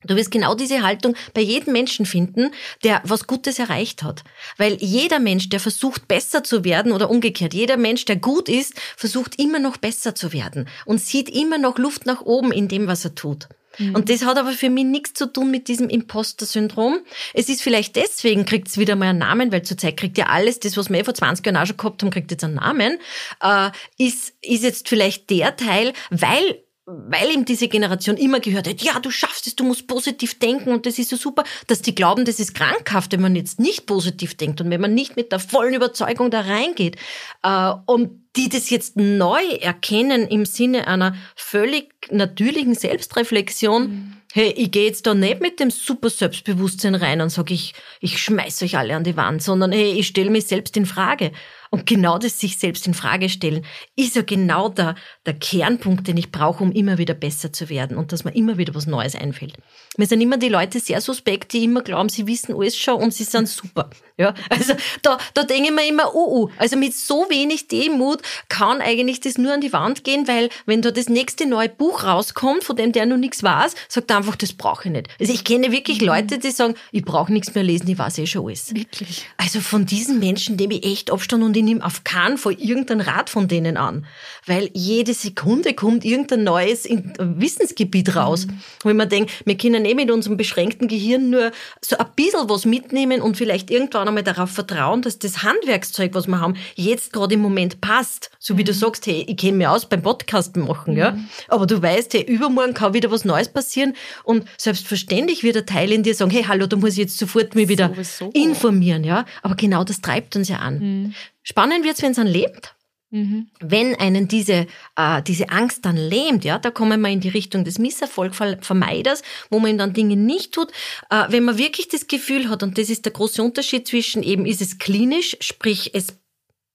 Du wirst genau diese Haltung bei jedem Menschen finden, der was Gutes erreicht hat. Weil jeder Mensch, der versucht besser zu werden oder umgekehrt, jeder Mensch, der gut ist, versucht immer noch besser zu werden und sieht immer noch Luft nach oben in dem, was er tut. Mhm. Und das hat aber für mich nichts zu tun mit diesem Imposter-Syndrom. Es ist vielleicht deswegen, kriegt es wieder mal einen Namen, weil zurzeit kriegt ja alles, das, was wir eh vor 20 Jahren auch schon gehabt haben, kriegt jetzt einen Namen, äh, ist, ist jetzt vielleicht der Teil, weil weil ihm diese Generation immer gehört hat, ja, du schaffst es, du musst positiv denken und das ist so super, dass die glauben, das ist krankhaft, wenn man jetzt nicht positiv denkt und wenn man nicht mit der vollen Überzeugung da reingeht. Äh, und die das jetzt neu erkennen im Sinne einer völlig natürlichen Selbstreflexion, mhm. hey, ich gehe jetzt da nicht mit dem super Selbstbewusstsein rein und sage, ich, ich schmeiß euch alle an die Wand, sondern hey, ich stelle mich selbst in Frage. Und genau das sich selbst in Frage stellen, ist ja genau der, der Kernpunkt, den ich brauche, um immer wieder besser zu werden und dass mir immer wieder was Neues einfällt. Mir sind immer die Leute sehr suspekt, die immer glauben, sie wissen alles schon und sie sind super. Ja, also da, da denke ich mir immer, uh, uh, also mit so wenig Demut kann eigentlich das nur an die Wand gehen, weil wenn da das nächste neue Buch rauskommt, von dem der noch nichts weiß, sagt er einfach, das brauche ich nicht. Also ich kenne wirklich mhm. Leute, die sagen, ich brauche nichts mehr lesen, ich weiß eh schon alles. Wirklich. Also von diesen Menschen nehme ich echt Abstand und ich nehme auf keinen Fall irgendeinen Rat von denen an, weil jede Sekunde kommt irgendein neues Wissensgebiet raus, mhm. wo ich mir denke, wir können eh mit unserem beschränkten Gehirn nur so ein bisschen was mitnehmen und vielleicht irgendwann einmal darauf vertrauen, dass das Handwerkszeug, was wir haben, jetzt gerade im Moment passt. So wie mhm. du sagst, hey, ich kenne mich aus beim Podcast machen, mhm. ja. Aber du weißt, hey, übermorgen kann wieder was Neues passieren und selbstverständlich wird ein Teil in dir sagen, hey, hallo, da muss ich jetzt sofort mich wieder Sowieso. informieren, ja. Aber genau das treibt uns ja an. Mhm. Spannend wird's, wenn es an lebt. Mhm. Wenn einen diese, äh, diese Angst dann lähmt, ja, da kommen wir in die Richtung des Misserfolgvermeiders, wo man dann Dinge nicht tut. Äh, wenn man wirklich das Gefühl hat, und das ist der große Unterschied zwischen eben, ist es klinisch, sprich, es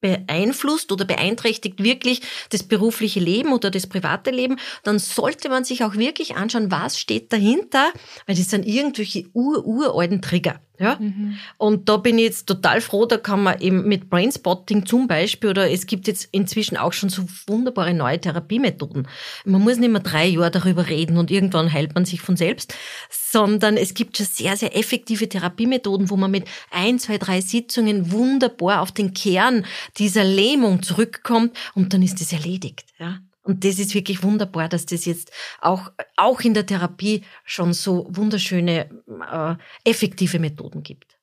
beeinflusst oder beeinträchtigt wirklich das berufliche Leben oder das private Leben, dann sollte man sich auch wirklich anschauen, was steht dahinter, weil das sind irgendwelche ur-uralten Trigger. Ja? Mhm. Und da bin ich jetzt total froh, da kann man eben mit Brainspotting zum Beispiel oder es gibt jetzt inzwischen auch schon so wunderbare neue Therapiemethoden. Man muss nicht mehr drei Jahre darüber reden und irgendwann heilt man sich von selbst, sondern es gibt schon sehr, sehr effektive Therapiemethoden, wo man mit ein, zwei, drei Sitzungen wunderbar auf den Kern dieser Lähmung zurückkommt und dann ist es erledigt. Ja? Und das ist wirklich wunderbar, dass das jetzt auch, auch in der Therapie schon so wunderschöne, äh, effektive Methoden gibt.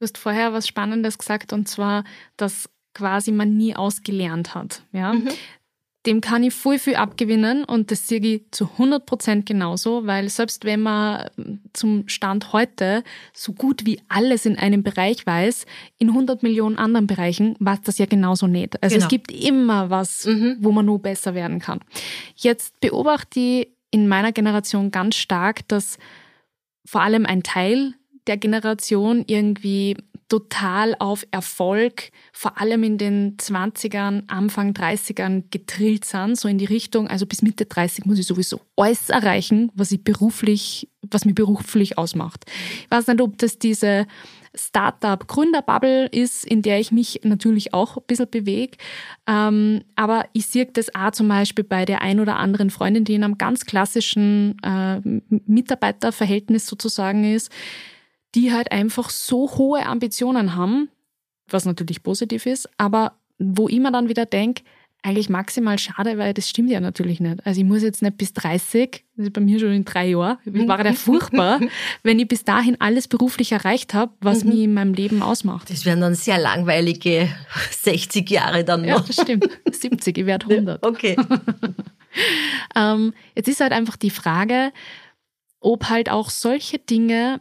Du hast vorher was Spannendes gesagt, und zwar, dass quasi man nie ausgelernt hat. Ja? Mhm dem kann ich voll viel abgewinnen und das sehe ich zu 100 Prozent genauso, weil selbst wenn man zum Stand heute so gut wie alles in einem Bereich weiß, in 100 Millionen anderen Bereichen weiß das ja genauso nicht. Also genau. es gibt immer was, mhm. wo man nur besser werden kann. Jetzt beobachte ich in meiner Generation ganz stark, dass vor allem ein Teil der Generation irgendwie total auf Erfolg, vor allem in den 20ern, Anfang 30ern getrillt sind, so in die Richtung, also bis Mitte 30 muss ich sowieso alles erreichen, was ich beruflich, was mich beruflich ausmacht. Ich weiß nicht, ob das diese Startup-Gründerbubble ist, in der ich mich natürlich auch ein bisschen bewege. Ähm, aber ich sehe das auch zum Beispiel bei der ein oder anderen Freundin, die in einem ganz klassischen äh, Mitarbeiterverhältnis sozusagen ist, die halt einfach so hohe Ambitionen haben, was natürlich positiv ist, aber wo ich mir dann wieder denke, eigentlich maximal schade, weil das stimmt ja natürlich nicht. Also ich muss jetzt nicht bis 30, das ist bei mir schon in drei Jahren, war ja furchtbar, [laughs] wenn ich bis dahin alles beruflich erreicht habe, was mhm. mich in meinem Leben ausmacht. Das wären dann sehr langweilige 60 Jahre dann noch. Ja, das stimmt. 70, ich werde 100. [laughs] Okay. [laughs] ähm, jetzt ist halt einfach die Frage, ob halt auch solche Dinge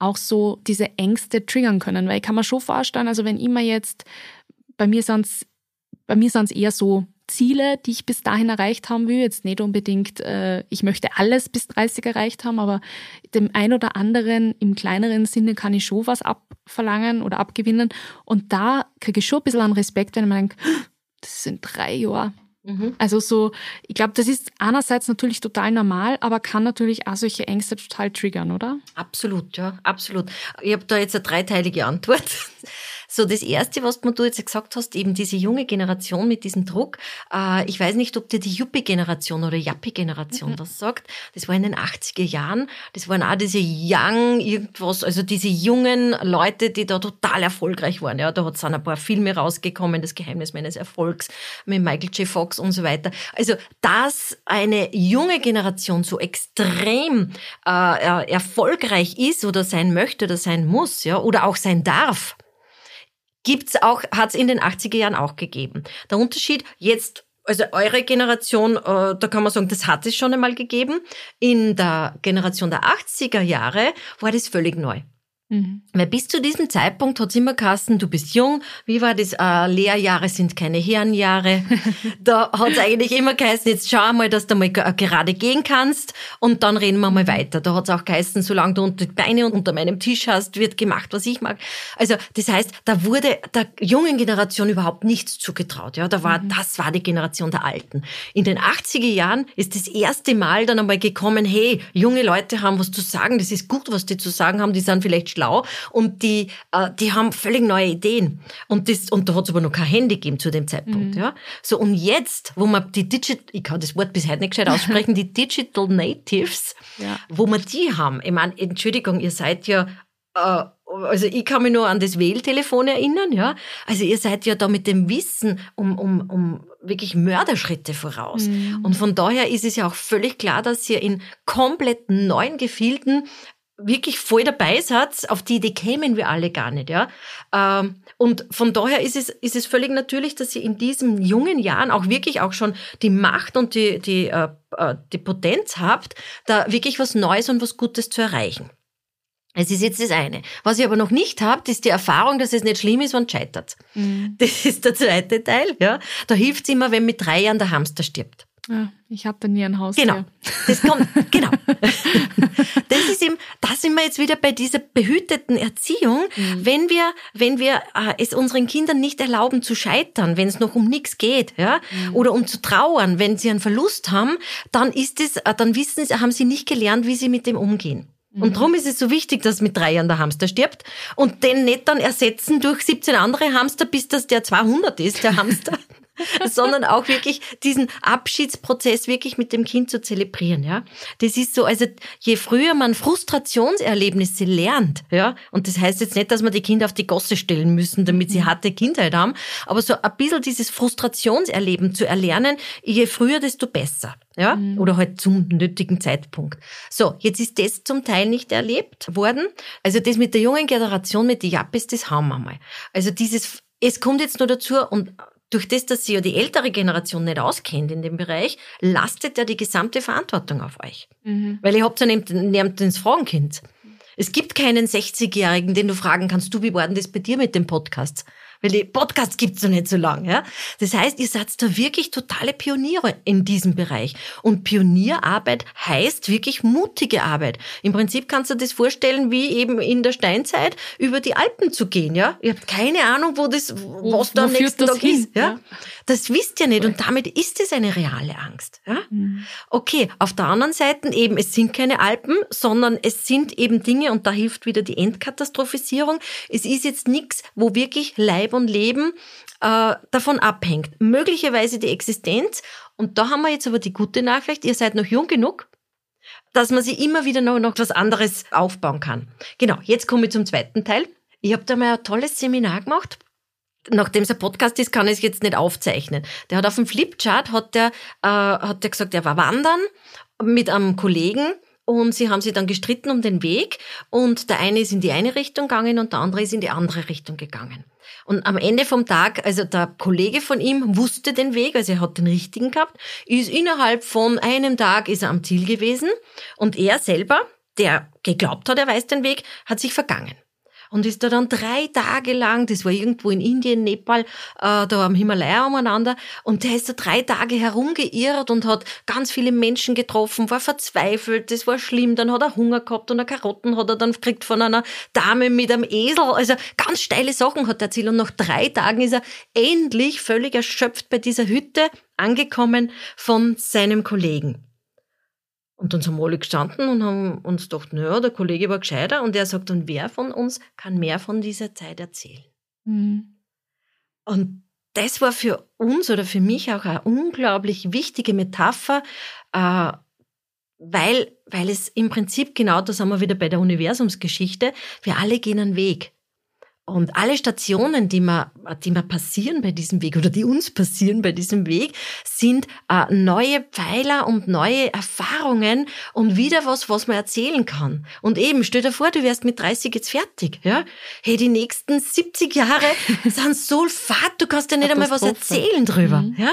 auch so diese Ängste triggern können. Weil ich kann mir schon vorstellen, also wenn immer jetzt, bei mir sind bei mir sind es eher so Ziele, die ich bis dahin erreicht haben will. Jetzt nicht unbedingt, äh, ich möchte alles bis 30 erreicht haben, aber dem ein oder anderen im kleineren Sinne kann ich schon was abverlangen oder abgewinnen. Und da kriege ich schon ein bisschen an Respekt, wenn ich mir denke, das sind drei Jahre. Mhm. Also so, ich glaube, das ist einerseits natürlich total normal, aber kann natürlich auch solche Ängste total triggern, oder? Absolut, ja, absolut. Ich habe da jetzt eine dreiteilige Antwort. So, das Erste, was du jetzt gesagt hast, eben diese junge Generation mit diesem Druck. Äh, ich weiß nicht, ob dir die Yuppie-Generation oder Yappi-Generation mhm. das sagt. Das war in den 80er Jahren. Das waren auch diese Young, irgendwas, also diese jungen Leute, die da total erfolgreich waren. Ja, da hat es ein paar Filme rausgekommen, das Geheimnis meines Erfolgs mit Michael J. Fox und so weiter. Also, dass eine junge Generation so extrem äh, äh erfolgreich ist oder sein möchte oder sein muss, ja, oder auch sein darf, gibt's auch, hat's in den 80er Jahren auch gegeben. Der Unterschied jetzt also eure Generation, äh, da kann man sagen, das hat es schon einmal gegeben. In der Generation der 80er Jahre war das völlig neu. Mhm. Weil bis zu diesem Zeitpunkt hat's immer geheißen, du bist jung, wie war das, äh, Lehrjahre sind keine Herrenjahre. [laughs] da hat's eigentlich immer geheißen, jetzt schau mal, dass du mal gerade gehen kannst und dann reden wir mal weiter. Da hat's auch geheißen, solange du unter die Beine unter meinem Tisch hast, wird gemacht, was ich mag. Also das heißt, da wurde der jungen Generation überhaupt nichts zugetraut. Ja, da war, mhm. das war die Generation der Alten. In den 80er Jahren ist das erste Mal dann einmal gekommen, hey, junge Leute haben was zu sagen, das ist gut, was die zu sagen haben, die sind vielleicht schlau und die, äh, die haben völlig neue Ideen. Und, das, und da hat es aber noch kein Handy gegeben zu dem Zeitpunkt. Mhm. Ja? So, und jetzt, wo man die Digital, ich kann das Wort bis heute nicht gescheit aussprechen, [laughs] die Digital Natives, ja. wo man die haben. Ich meine, Entschuldigung, ihr seid ja äh, also ich kann mich nur an das Wähltelefon erinnern, ja. Also ihr seid ja da mit dem Wissen um, um, um wirklich Mörderschritte voraus. Mhm. Und von daher ist es ja auch völlig klar, dass ihr in komplett neuen Gefilden wirklich voll dabei seid, auf die Idee kämen wir alle gar nicht, ja. Ähm, und von daher ist es, ist es völlig natürlich, dass ihr in diesen jungen Jahren auch wirklich auch schon die Macht und die, die, äh, äh, die Potenz habt, da wirklich was Neues und was Gutes zu erreichen. Es ist jetzt das eine. Was ich aber noch nicht habe, ist die Erfahrung, dass es nicht schlimm ist, wenn es scheitert. Mhm. Das ist der zweite Teil. Ja. Da hilft es immer, wenn mit drei Jahren der Hamster stirbt. Ja, ich habe da nie ein Haus. Genau. Das kommt, genau. [laughs] Das ist eben, da sind wir jetzt wieder bei dieser behüteten Erziehung. Mhm. Wenn wir, wenn wir äh, es unseren Kindern nicht erlauben zu scheitern, wenn es noch um nichts geht, ja, mhm. oder um zu trauern, wenn sie einen Verlust haben, dann ist es, äh, dann wissen sie, haben sie nicht gelernt, wie sie mit dem umgehen. Und mhm. darum ist es so wichtig, dass mit drei Jahren der Hamster stirbt und den nicht dann ersetzen durch 17 andere Hamster, bis das der 200 ist, der Hamster. [laughs] [laughs] sondern auch wirklich diesen Abschiedsprozess wirklich mit dem Kind zu zelebrieren, ja. Das ist so, also je früher man Frustrationserlebnisse lernt, ja, und das heißt jetzt nicht, dass man die Kinder auf die Gosse stellen müssen, damit sie mhm. harte Kindheit haben, aber so ein bisschen dieses Frustrationserleben zu erlernen, je früher, desto besser. Ja, mhm. oder halt zum nötigen Zeitpunkt. So, jetzt ist das zum Teil nicht erlebt worden. Also das mit der jungen Generation, mit den Jappes, das haben wir mal. Also dieses, es kommt jetzt nur dazu und durch das, dass sie ja die ältere Generation nicht auskennt in dem Bereich, lastet ja die gesamte Verantwortung auf euch. Mhm. Weil ihr habt ja nehmt, nehmt ins Frauenkind. Es gibt keinen 60-Jährigen, den du fragen kannst, du, wie war denn das bei dir mit dem Podcast? Weil die Podcasts gibt's noch nicht so lange. Ja? Das heißt, ihr seid da wirklich totale Pioniere in diesem Bereich. Und Pionierarbeit heißt wirklich mutige Arbeit. Im Prinzip kannst du dir das vorstellen, wie eben in der Steinzeit über die Alpen zu gehen. Ja? Ihr habt keine Ahnung, wo das, was da am nächsten Tag hin? ist. Ja? ja? Das wisst ihr nicht und damit ist es eine reale Angst. Ja? Mhm. Okay, auf der anderen Seite eben, es sind keine Alpen, sondern es sind eben Dinge und da hilft wieder die Entkatastrophisierung. Es ist jetzt nichts, wo wirklich Leib und Leben äh, davon abhängt. Möglicherweise die Existenz. Und da haben wir jetzt aber die gute Nachricht, ihr seid noch jung genug, dass man sich immer wieder noch, noch was anderes aufbauen kann. Genau, jetzt komme ich zum zweiten Teil. Ich habe da mal ein tolles Seminar gemacht nachdem es ein Podcast ist, kann ich es jetzt nicht aufzeichnen. Der hat auf dem Flipchart, hat der, äh, hat der gesagt, er war wandern mit einem Kollegen und sie haben sich dann gestritten um den Weg. Und der eine ist in die eine Richtung gegangen und der andere ist in die andere Richtung gegangen. Und am Ende vom Tag, also der Kollege von ihm wusste den Weg, also er hat den richtigen gehabt, ist innerhalb von einem Tag ist er am Ziel gewesen. Und er selber, der geglaubt hat, er weiß den Weg, hat sich vergangen und ist da dann drei Tage lang, das war irgendwo in Indien, Nepal, äh, da am Himalaya umeinander, und der ist da drei Tage herumgeirrt und hat ganz viele Menschen getroffen, war verzweifelt, das war schlimm, dann hat er Hunger gehabt und eine Karotten hat er dann gekriegt von einer Dame mit einem Esel, also ganz steile Sachen hat er erzählt. Und nach drei Tagen ist er endlich völlig erschöpft bei dieser Hütte angekommen von seinem Kollegen. Und dann sind wir alle gestanden und haben uns gedacht, naja, der Kollege war gescheiter und er sagt, und wer von uns kann mehr von dieser Zeit erzählen? Mhm. Und das war für uns oder für mich auch eine unglaublich wichtige Metapher, äh, weil, weil es im Prinzip genau, da sind wir wieder bei der Universumsgeschichte, wir alle gehen einen Weg. Und alle Stationen, die mir, die mir passieren bei diesem Weg oder die uns passieren bei diesem Weg, sind äh, neue Pfeiler und neue Erfahrungen und wieder was, was man erzählen kann. Und eben, stell dir vor, du wärst mit 30 jetzt fertig, ja? Hey, die nächsten 70 Jahre [laughs] sind so fad, du kannst ja nicht einmal was erzählen drüber, mhm. ja?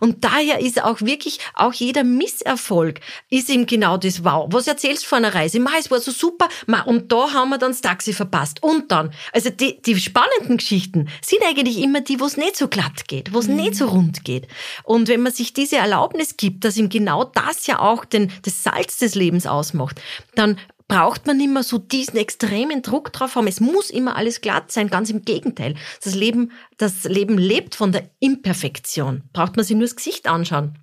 Und daher ist auch wirklich, auch jeder Misserfolg ist eben genau das Wow. Was erzählst du von einer Reise? Ma, es war so super, ma, und da haben wir dann das Taxi verpasst. Und dann, also die, die, spannenden Geschichten sind eigentlich immer die, wo es nicht so glatt geht, wo es mhm. nicht so rund geht. Und wenn man sich diese Erlaubnis gibt, dass ihm genau das ja auch den, das Salz des Lebens ausmacht, dann braucht man immer so diesen extremen Druck drauf haben. Es muss immer alles glatt sein. Ganz im Gegenteil. Das Leben, das Leben lebt von der Imperfektion. Braucht man sich nur das Gesicht anschauen.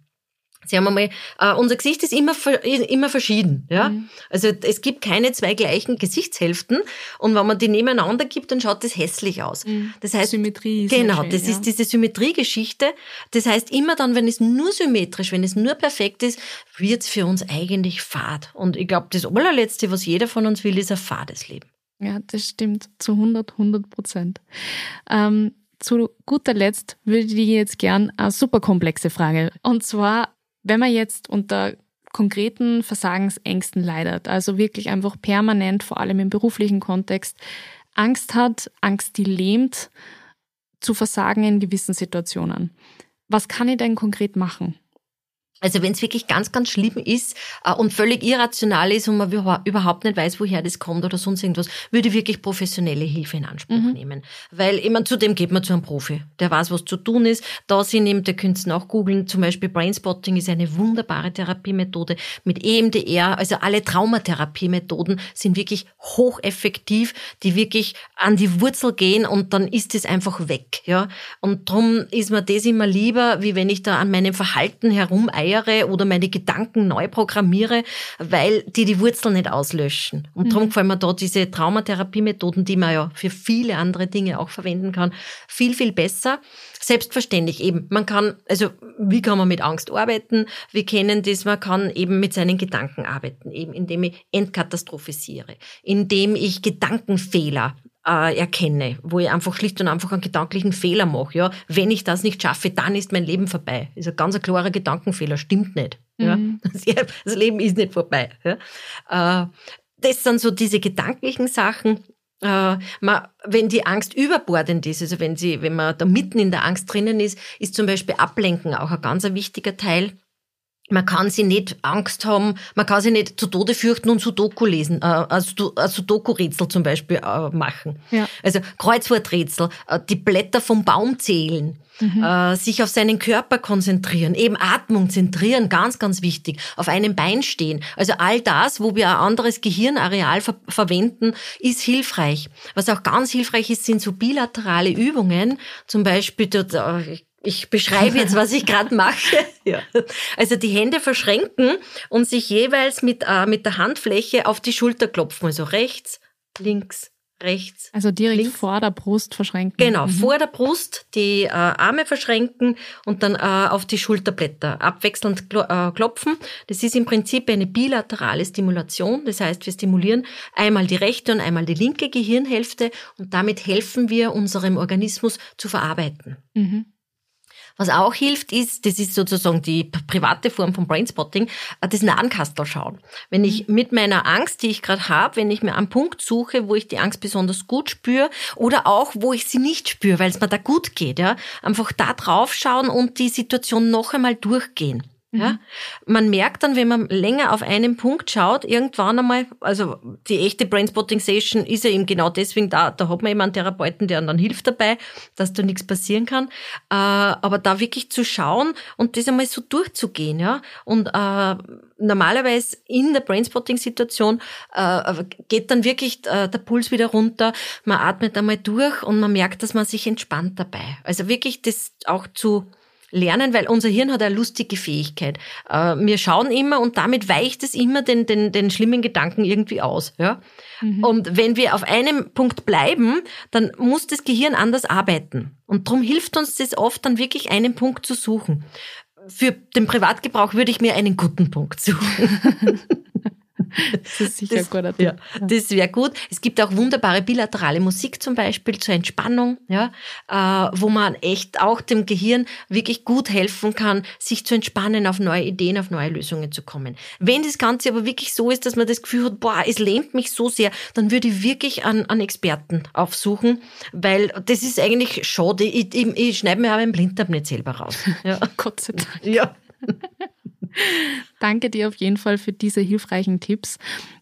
Sie haben einmal, äh, unser Gesicht ist immer, immer verschieden. Ja? Mhm. Also es gibt keine zwei gleichen Gesichtshälften und wenn man die nebeneinander gibt, dann schaut das hässlich aus. Mhm. Das heißt, Symmetrie ist Genau, schön, das ja. ist diese Symmetriegeschichte. Das heißt, immer dann, wenn es nur symmetrisch, wenn es nur perfekt ist, wird es für uns eigentlich fad. Und ich glaube, das allerletzte, was jeder von uns will, ist ein fades Leben. Ja, das stimmt zu 100, 100 Prozent. Ähm, zu guter Letzt würde ich jetzt gern eine super komplexe Frage. Und zwar, wenn man jetzt unter konkreten Versagensängsten leidet, also wirklich einfach permanent, vor allem im beruflichen Kontext, Angst hat, Angst, die lähmt, zu versagen in gewissen Situationen. Was kann ich denn konkret machen? Also wenn es wirklich ganz, ganz schlimm ist äh, und völlig irrational ist und man überhaupt nicht weiß, woher das kommt oder sonst irgendwas, würde ich wirklich professionelle Hilfe in Anspruch mhm. nehmen. Weil immer zudem geht man zu einem Profi, der weiß, was zu tun ist. Da sie nimmt, der könnt auch googeln. Zum Beispiel Brainspotting ist eine wunderbare Therapiemethode mit EMDR. Also alle Traumatherapiemethoden sind wirklich hocheffektiv, die wirklich an die Wurzel gehen und dann ist es einfach weg. Ja, Und drum ist mir das immer lieber, wie wenn ich da an meinem Verhalten herumeiere steuere oder meine Gedanken neu programmiere, weil die die Wurzeln nicht auslöschen. Und mhm. darum gefallen mir da diese Traumatherapie-Methoden, die man ja für viele andere Dinge auch verwenden kann, viel, viel besser. Selbstverständlich eben. Man kann, also wie kann man mit Angst arbeiten? Wir kennen das, man kann eben mit seinen Gedanken arbeiten, eben indem ich entkatastrophisiere, indem ich Gedankenfehler äh, erkenne, wo ich einfach schlicht und einfach einen gedanklichen Fehler mache. Ja, wenn ich das nicht schaffe, dann ist mein Leben vorbei. Das ist ein ganz klarer Gedankenfehler, stimmt nicht. Mhm. [laughs] Ja, das Leben ist nicht vorbei. Ja. Äh, das sind so diese gedanklichen Sachen. Äh, man, wenn die Angst überbordend ist, also wenn sie, wenn man da mitten in der Angst drinnen ist, ist zum Beispiel Ablenken auch ein ganz wichtiger Teil man kann sie nicht Angst haben, man kann sie nicht zu Tode fürchten und Sudoku lesen, äh, also Sudoku-Rätsel zum Beispiel äh, machen. Ja. Also Kreuzworträtsel, äh, die Blätter vom Baum zählen, mhm. äh, sich auf seinen Körper konzentrieren, eben Atmung zentrieren, ganz, ganz wichtig, auf einem Bein stehen. Also all das, wo wir ein anderes Gehirnareal ver verwenden, ist hilfreich. Was auch ganz hilfreich ist, sind so bilaterale Übungen, zum Beispiel, äh, ich beschreibe jetzt, was ich gerade mache. [laughs] Ja. Also die Hände verschränken und sich jeweils mit, äh, mit der Handfläche auf die Schulter klopfen. Also rechts, links, rechts. Also direkt links. vor der Brust verschränken. Genau, mhm. vor der Brust die äh, Arme verschränken und dann äh, auf die Schulterblätter abwechselnd äh, klopfen. Das ist im Prinzip eine bilaterale Stimulation. Das heißt, wir stimulieren einmal die rechte und einmal die linke Gehirnhälfte und damit helfen wir unserem Organismus zu verarbeiten. Mhm. Was auch hilft, ist, das ist sozusagen die private Form von Brainspotting, äh, das Nahenkastel schauen. Wenn ich mhm. mit meiner Angst, die ich gerade habe, wenn ich mir einen Punkt suche, wo ich die Angst besonders gut spüre oder auch, wo ich sie nicht spüre, weil es mir da gut geht, ja, einfach da drauf schauen und die Situation noch einmal durchgehen. Ja? Mhm. Man merkt dann, wenn man länger auf einen Punkt schaut, irgendwann einmal, also die echte Brainspotting Session ist ja eben genau deswegen da, da hat man eben einen Therapeuten, der dann hilft dabei, dass da nichts passieren kann. Äh, aber da wirklich zu schauen und das einmal so durchzugehen, ja. Und äh, normalerweise in der Brainspotting-Situation äh, geht dann wirklich äh, der Puls wieder runter, man atmet einmal durch und man merkt, dass man sich entspannt dabei. Also wirklich das auch zu lernen, weil unser Hirn hat eine lustige Fähigkeit. Äh, wir schauen immer und damit weicht es immer den, den, den schlimmen Gedanken irgendwie aus. Ja? Mhm. Und wenn wir auf einem Punkt bleiben, dann muss das Gehirn anders arbeiten. Und darum hilft uns das oft dann wirklich einen Punkt zu suchen. Für den Privatgebrauch würde ich mir einen guten Punkt suchen. [laughs] [laughs] Das ist sicher das, guter Ja, das wäre gut. Es gibt auch wunderbare bilaterale Musik zum Beispiel zur Entspannung, ja, äh, wo man echt auch dem Gehirn wirklich gut helfen kann, sich zu entspannen, auf neue Ideen, auf neue Lösungen zu kommen. Wenn das Ganze aber wirklich so ist, dass man das Gefühl hat, boah, es lähmt mich so sehr, dann würde ich wirklich an, an Experten aufsuchen, weil das ist eigentlich schade. Ich, ich, ich schneide mir aber einen Blinddarm nicht selber raus. Ja. [laughs] Gott sei Dank. Ja. Danke dir auf jeden Fall für diese hilfreichen Tipps.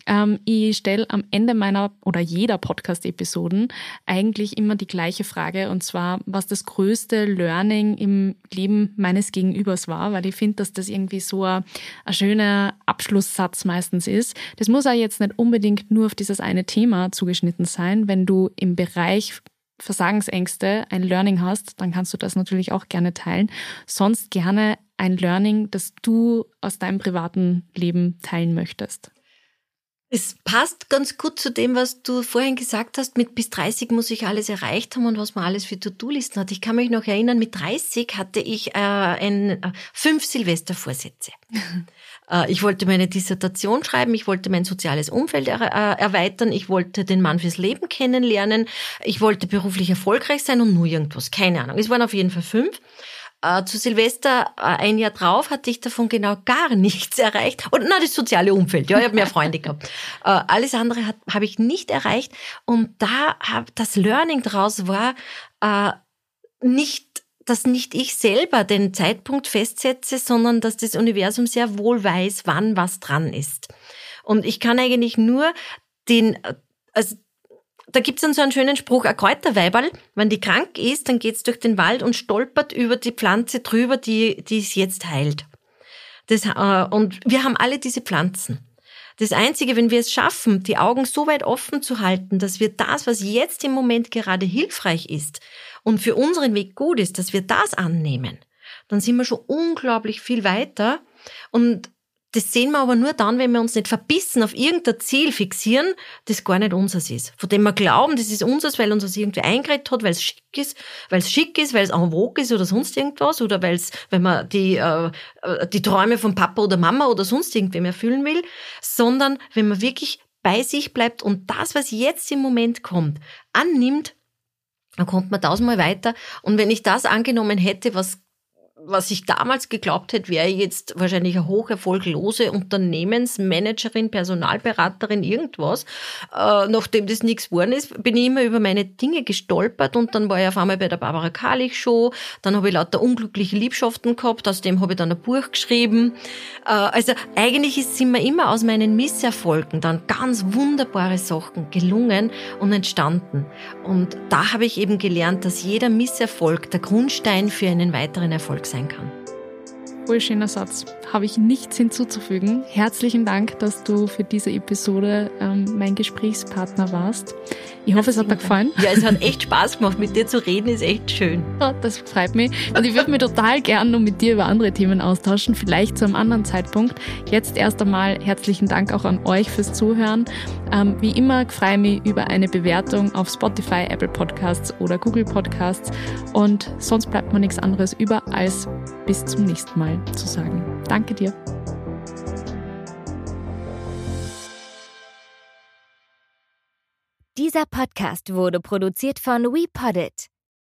Ähm, ich stelle am Ende meiner oder jeder Podcast-Episoden eigentlich immer die gleiche Frage und zwar, was das größte Learning im Leben meines Gegenübers war, weil ich finde, dass das irgendwie so ein, ein schöner Abschlusssatz meistens ist. Das muss auch jetzt nicht unbedingt nur auf dieses eine Thema zugeschnitten sein. Wenn du im Bereich Versagensängste ein Learning hast, dann kannst du das natürlich auch gerne teilen. Sonst gerne ein Learning, das du aus deinem privaten Leben teilen möchtest? Es passt ganz gut zu dem, was du vorhin gesagt hast, mit bis 30 muss ich alles erreicht haben und was man alles für To-Do-Listen hat. Ich kann mich noch erinnern, mit 30 hatte ich äh, ein, äh, fünf Silvestervorsätze. [laughs] äh, ich wollte meine Dissertation schreiben, ich wollte mein soziales Umfeld er, äh, erweitern, ich wollte den Mann fürs Leben kennenlernen, ich wollte beruflich erfolgreich sein und nur irgendwas, keine Ahnung. Es waren auf jeden Fall fünf. Äh, zu Silvester äh, ein Jahr drauf hatte ich davon genau gar nichts erreicht. Und na, das soziale Umfeld, ja, ich habe mehr Freunde gehabt. [laughs] Äh, alles andere habe ich nicht erreicht. Und da hab, das Learning daraus war, nicht dass nicht ich selber den Zeitpunkt festsetze, sondern dass das Universum sehr wohl weiß, wann was dran ist. Und ich kann eigentlich nur den, also da gibt's dann so einen schönen Spruch, ein Kräuterweiberl, wenn die krank ist, dann geht's durch den Wald und stolpert über die Pflanze drüber, die, die es jetzt heilt. Das, äh, und wir haben alle diese Pflanzen. Das Einzige, wenn wir es schaffen, die Augen so weit offen zu halten, dass wir das, was jetzt im Moment gerade hilfreich ist und für unseren Weg gut ist, dass wir das annehmen, dann sind wir schon unglaublich viel weiter. Und das sehen wir aber nur dann, wenn wir uns nicht verbissen auf irgendein Ziel fixieren, das gar nicht unseres ist. Von dem wir glauben, das ist unseres, weil uns das irgendwie eingeredet hat, weil es schick ist, weil es schick ist, weil es en vogue ist oder sonst irgendwas oder weil es, wenn man die, äh, die Träume von Papa oder Mama oder sonst irgendwem erfüllen will, sondern wenn man wirklich bei sich bleibt und das, was jetzt im Moment kommt, annimmt, dann kommt man tausendmal weiter. Und wenn ich das angenommen hätte, was was ich damals geglaubt hätte, wäre jetzt wahrscheinlich eine hocherfolglose Unternehmensmanagerin, Personalberaterin, irgendwas. Äh, nachdem das nichts geworden ist, bin ich immer über meine Dinge gestolpert und dann war ich auf einmal bei der Barbara Kalich Show, dann habe ich lauter unglückliche Liebschaften gehabt, aus dem habe ich dann ein Buch geschrieben. Äh, also eigentlich sind mir immer aus meinen Misserfolgen dann ganz wunderbare Sachen gelungen und entstanden. Und da habe ich eben gelernt, dass jeder Misserfolg der Grundstein für einen weiteren Erfolg sein kann. Voll schöner Satz. Habe ich nichts hinzuzufügen. Herzlichen Dank, dass du für diese Episode ähm, mein Gesprächspartner warst. Ich hoffe, es hat dir gefallen. Ja, es hat echt Spaß gemacht. Mit dir zu reden ist echt schön. [laughs] Ja, das freut mich. Und ich würde mich total gern noch mit dir über andere Themen austauschen, vielleicht zu einem anderen Zeitpunkt. Jetzt erst einmal herzlichen Dank auch an euch fürs Zuhören. Ähm, wie immer freue ich mich über eine Bewertung auf Spotify, Apple Podcasts oder Google Podcasts. Und sonst bleibt mir nichts anderes über, als bis zum nächsten Mal zu sagen. Danke dir. Dieser Podcast wurde produziert von WePoddit.